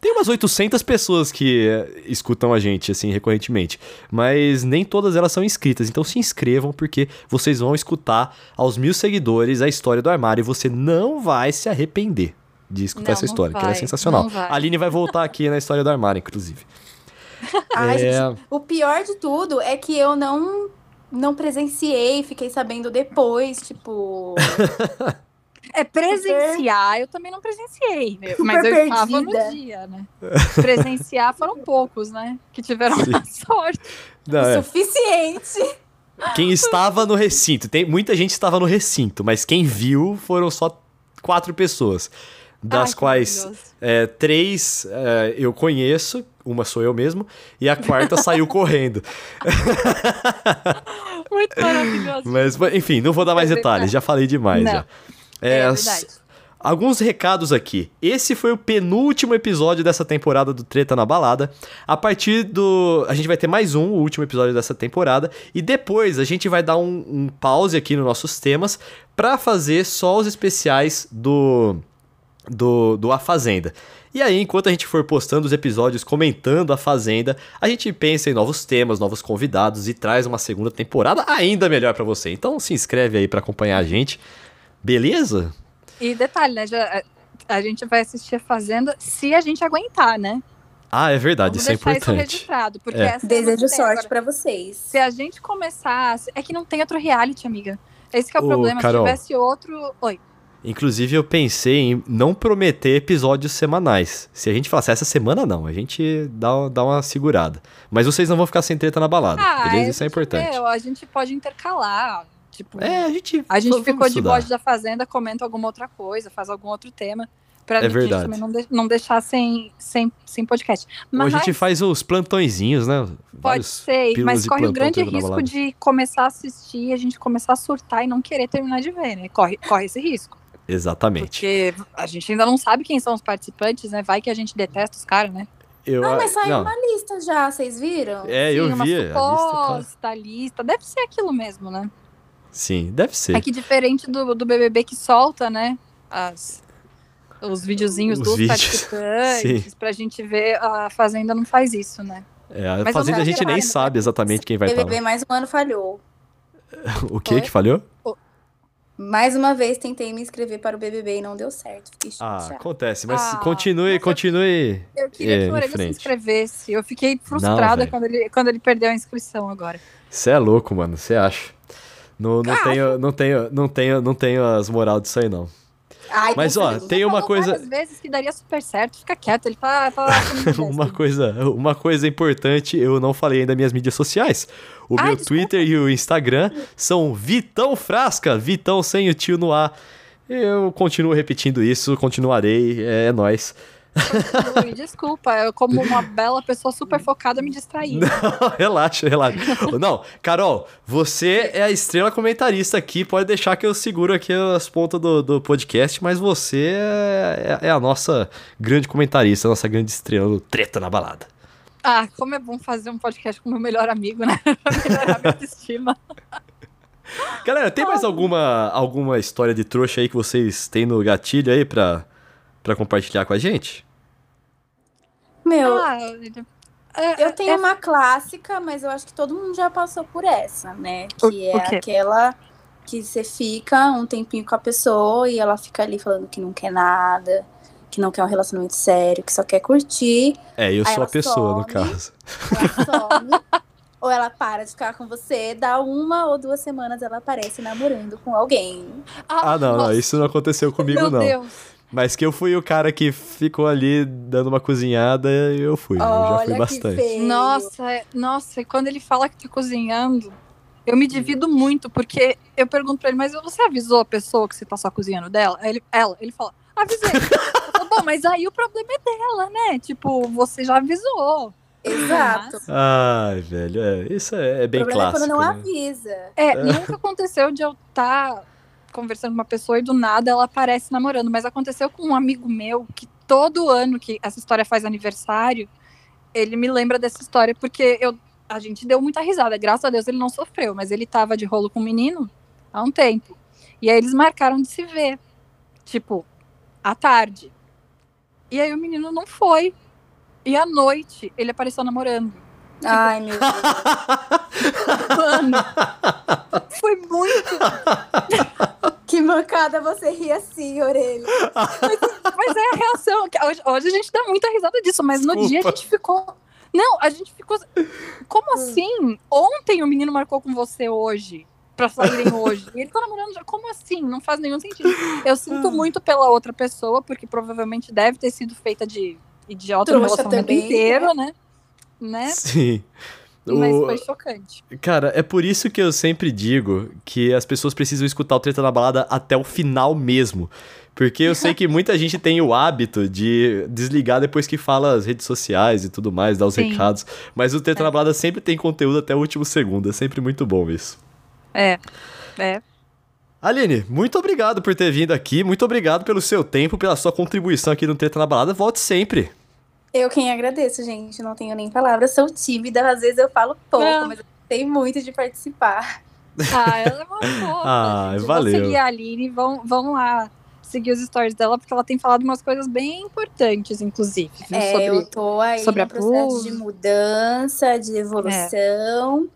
Tem umas 800 pessoas que eh, escutam a gente, assim, recorrentemente. Mas nem todas elas são inscritas. Então se inscrevam, porque vocês vão escutar aos mil seguidores a história do armário e você não vai se arrepender de escutar
Não,
essa história, que ela é
vai,
sensacional.
vai.
A Aline vai voltar aqui na história do armário, inclusive. [laughs]
Ai,
É.
gente, o pior de tudo é que eu não não presenciei, fiquei sabendo depois, tipo, [laughs]
É presenciar, eu também não presenciei, meu,
Super
mas eu estava
perdida.
no dia, né? Presenciar foram poucos, né? Que tiveram
Sim. [laughs]
a sorte.
Não,
o
é.
suficiente.
Quem estava no recinto, tem muita gente estava no recinto, mas quem viu foram só quatro pessoas, das
Ai,
quais é, três é, eu conheço, uma sou eu mesmo, e a quarta [laughs] saiu correndo. [laughs]
Muito maravilhoso.
Mas, enfim, não vou dar mais
É
detalhes, já falei demais.
Não.
Já.
É,
É. Alguns recados aqui. Esse foi o penúltimo episódio dessa temporada do Treta na Balada. A partir do. A gente vai ter mais um, o último episódio dessa temporada. E depois a gente vai dar um, um pause aqui nos nossos temas pra fazer só os especiais do. Do, do A Fazenda. E aí, enquanto a gente for postando os episódios comentando a Fazenda, a gente pensa em novos temas, novos convidados e traz uma segunda temporada ainda melhor pra você. Então se inscreve aí pra acompanhar a gente. Beleza?
E detalhe, né? já- a, gente vai assistir a Fazenda se a gente aguentar, né?
Ah, é verdade,
Vamos
isso é
deixar isso
importante.
registrado. Porque
É.
essa
Desejo sorte pra vocês.
Se a gente começar. É que não tem outro reality, amiga. Esse que é o
Ô,
problema.
Carol.
Se tivesse outro. Oi.
Inclusive, eu pensei em não prometer episódios semanais. Se a gente falasse essa semana, não. A gente dá, dá uma segurada. Mas vocês não vão ficar sem treta na balada. beleza? Isso é
a gente
importante.
vê, a gente pode intercalar. Tipo,
É, a gente.
a gente ficou de bode da Fazenda, comenta alguma outra coisa, faz algum outro tema. Pra
É
gente
verdade.
também não, de- não deixar sem, sem, sem podcast.
Ou
Mas
a gente faz os plantõezinhos, né?
pode
Vários
ser, mas corre o
plantão
grande risco de começar a assistir, a gente começar a surtar e não querer terminar de ver, né? Corre, corre esse risco.
Exatamente.
Porque a gente ainda não sabe quem são os participantes, né? Vai que a gente detesta os caras, né?
Eu,
Ah, mas saiu
não,
uma lista já, vocês viram?
É, eu
Sim, uma
vi. A lista, tá-
suposta lista. Deve ser aquilo mesmo, né?
Sim, deve ser.
É que diferente do, do BBB que solta, né? as, os videozinhos
Os
dos
vídeos, [laughs]
participantes pra gente ver. A Fazenda não faz isso, né?
É, a
Mas
Fazenda a
eu
gente
não
nem
quero
sabe exatamente quem vai estar
BBB
lá.
mais um ano falhou. [laughs]
O que que falhou?
Mais uma vez tentei me inscrever para o BBB e não deu certo. Fiquei
Ah, acontece, mas
Ah,
continue,
mas eu-
continue.
Eu queria
É,
que o Orelha se inscrevesse. Eu fiquei frustrada
velho.
quando, ele, quando ele perdeu a inscrição agora.
Você é louco, mano, você acha? Não, não,
Ah,
tenho, não, tenho, não, tenho, não tenho as moral disso aí, não.
Ai,
Mas, ó, tem uma coisa-
várias vezes que daria super certo. Fica quieto. Ele fala, fala merece. [laughs]
Uma coisa, uma coisa importante, eu não falei ainda nas minhas mídias sociais. O
Ai,
meu
desculpa.
Twitter e o Instagram são Vitão Frasca, Vitão sem o tio no ar. Eu continuo repetindo isso, continuarei, é, é nóis.
Desculpa, eu, como uma [laughs] bela pessoa super focada, me distraí.
Não, [laughs] relaxa, relaxa. Não, Carol, você é a estrela comentarista aqui, pode deixar que eu seguro aqui as pontas do, do podcast, mas você é, é a nossa grande comentarista, a nossa grande estrela do Treta na Balada.
Ah, como é bom fazer um podcast com meu melhor amigo, né? [laughs] Pra melhorar minha autoestima.
Galera, tem mais alguma, alguma história de trouxa aí que vocês têm no gatilho aí pra, pra compartilhar com a gente?
Meu,
Ah, é-
eu tenho
é-
uma clássica, mas eu acho que todo mundo já passou por essa, né? Que
o
é aquela que você fica um tempinho com a pessoa e ela fica ali falando que não quer nada, que não quer um relacionamento sério, que só quer curtir.
É, eu sou a pessoa, no
some.
caso.
Ela [laughs] some. ou ela para de ficar com você, dá uma ou duas semanas ela aparece namorando com alguém.
Ah, não, não,
nossa,
isso não aconteceu comigo,
Meu
não.
Deus.
Mas que eu fui o cara que ficou ali dando uma cozinhada, eu fui. eu já
Olha
fui
que
bastante.
feio.
Nossa, é- nossa, e quando ele fala que tá cozinhando, eu me divido muito, porque eu pergunto pra ele, mas você avisou a pessoa que você tá só cozinhando dela? Ele, ela, ele fala, avisei. eu falo, Bom, mas aí o problema é dela, né? Tipo, você já avisou.
Exato.
Ai, velho, é, isso é, é
O
bem
é
clássico.
quando não
né?
avisa.
É, nunca aconteceu de eu estar conversando com uma pessoa e do nada ela aparece namorando, mas aconteceu com um amigo meu que todo ano que essa história faz aniversário, ele me lembra dessa história porque eu, a gente deu muita risada. Graças a Deus ele não sofreu, mas ele tava de rolo com um menino há um tempo. E aí eles marcaram de se ver, tipo, à tarde. E aí o menino não foi. E à noite ele apareceu namorando.
Ai, meu Deus.
Mano, foi muito
que mancada você ri assim, orelha.
Mas é a reação. Hoje, hoje a gente dá muita risada disso, mas no dia a
Desculpa.
gente ficou. Não, a gente ficou. Como assim? Ontem o menino marcou com você hoje. Pra saírem hoje. E ele tá namorando já. Como assim? Não faz nenhum sentido. Eu sinto muito pela outra pessoa, porque provavelmente deve ter sido feita de idiota no
Trouxa
relacionamento
também,
inteiro, né? Né?
Sim.
Mas
O-
foi chocante.
Cara, é por isso que eu sempre digo que as pessoas precisam escutar o Treta na Balada até o final mesmo. Porque eu sei que [laughs] muita gente tem o hábito de desligar depois que fala as redes sociais e tudo mais, dar os
Sim.
recados. Mas o Treta
É.
na Balada sempre tem conteúdo até o último segundo. É sempre muito bom isso.
É. É.
Aline, muito obrigado por ter vindo aqui. Muito obrigado pelo seu tempo, pela sua contribuição aqui no Treta na Balada. Volte sempre.
Eu quem agradeço, gente. Não tenho nem palavras. Sou tímida, às vezes eu falo pouco,
Não.
mas eu gostei muito de participar.
Ah, ela é uma [laughs] fofa.
Ah,
gente.
valeu.
Vão seguir a Aline, vão, vão lá seguir os stories dela, porque ela tem falado umas coisas bem importantes, inclusive. viu,
É,
sobre...
eu tô aí
sobre
no processo
abuso.
de mudança, de evolução.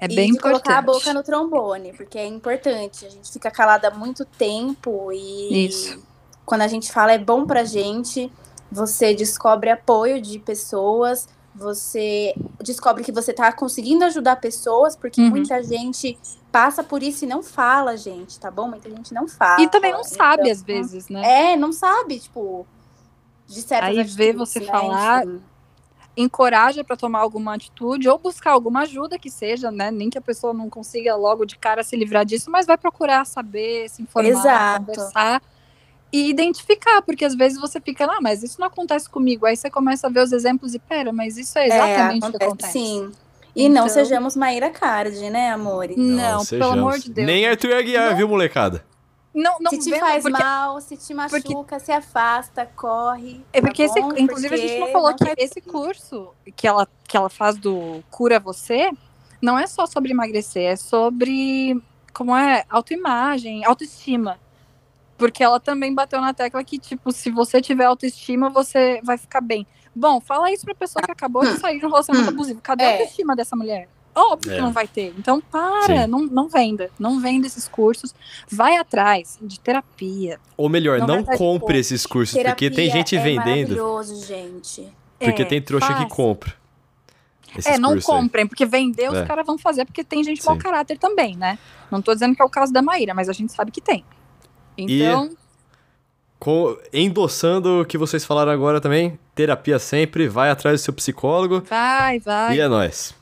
É
e
bem
de
importante.
colocar a boca no trombone, porque é importante. A gente fica calada há muito tempo e
Isso.
quando a gente fala é bom pra gente. Você descobre apoio de pessoas, você descobre que você tá conseguindo ajudar pessoas, porque
Uhum.
muita gente passa por isso e não fala, gente, tá bom? Muita gente não fala.
E também não sabe,
Então,
às vezes, né?
É, não sabe, tipo, de certas
Aí vê
atitudes,
você
né?
falar,
Enfim.
Encoraja pra tomar alguma atitude ou buscar alguma ajuda que seja, né? Nem que a pessoa não consiga logo de cara se livrar disso, mas vai procurar saber, se informar,
Exato.
conversar e identificar, porque às vezes você fica, ah, mas isso não acontece comigo. Aí você começa a ver os exemplos e, pera, mas isso é exatamente o que acontece.
Sim. E não
Então-
sejamos Maíra Card, né, amores?
Não,
sejamos.
pelo amor de Deus.
Nem Arthur Aguiar,
Não.
viu, molecada?
Não, não
se te
vendo,
faz
porque,
mal, se te machuca, se afasta, corre.
É
tá
porque esse,
bom?
inclusive a gente não
Porque
falou que
faz
esse curso que ela, que ela faz do Cura Você não é só sobre emagrecer, é sobre como é autoimagem, autoestima. Porque ela também bateu na tecla que, tipo, se você tiver autoestima, você vai ficar bem. Bom, fala isso pra pessoa que acabou de sair de um relacionamento abusivo. Cadê a
É.
autoestima dessa mulher? Óbvio
É.
que não vai ter. Então, para,
Sim.
não, não venda. Não venda esses cursos. Vai atrás de terapia.
Ou melhor,
Não
não, compre esses cursos, porque tem
Terapia
gente
é
vendendo.
maravilhoso, gente.
Porque
É,
tem trouxa que
faça.
compra. Esses
É, não
cursos aí.
comprem, porque vender os
É.
caras vão fazer, porque tem gente mau
Sim.
caráter também, né? Não tô dizendo que é o caso da Maíra, mas a gente sabe que tem. Então,
Com- endossando o que vocês falaram agora também, terapia sempre, vai atrás do seu psicólogo
vai, vai.
e é nóis.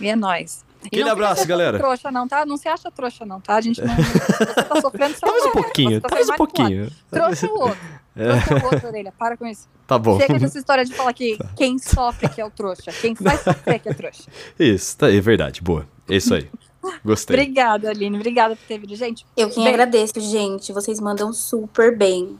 E é nóis. E
Aquele
não
abraço, galera.
trouxa, não, tá? Não se acha trouxa, não, tá? A gente não. Você tá sofrendo, você
Talvez
não
um
é,
pouquinho,
tá
talvez um pouquinho.
Trouxa é o outro. [laughs] Trouxa é o outro, orelha. Para com isso.
Tá bom.
Chega dessa história de falar que quem sofre que é o trouxa. Quem faz sofrer que é trouxa.
Isso, tá, é verdade, boa. É isso aí. [laughs] Gostei.
Obrigada, Aline. Obrigada por ter vindo. Gente,
Eu que
Bem-
agradeço, gente. Vocês mandam super bem.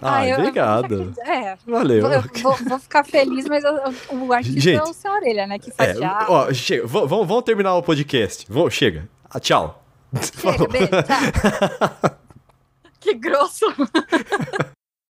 Ah,
eu- eu-
obrigado.
É,
Valeu.
vou, vou- vou ficar feliz, mas o artista
Gente,
é o seu orelha, né? Que
É,
fatiar.
ó, chega, vamos, vamos- vamos terminar o podcast. Vamos, chega. Ah, tchau.
Chega, beijo, tchau. [laughs] que grosso. [laughs]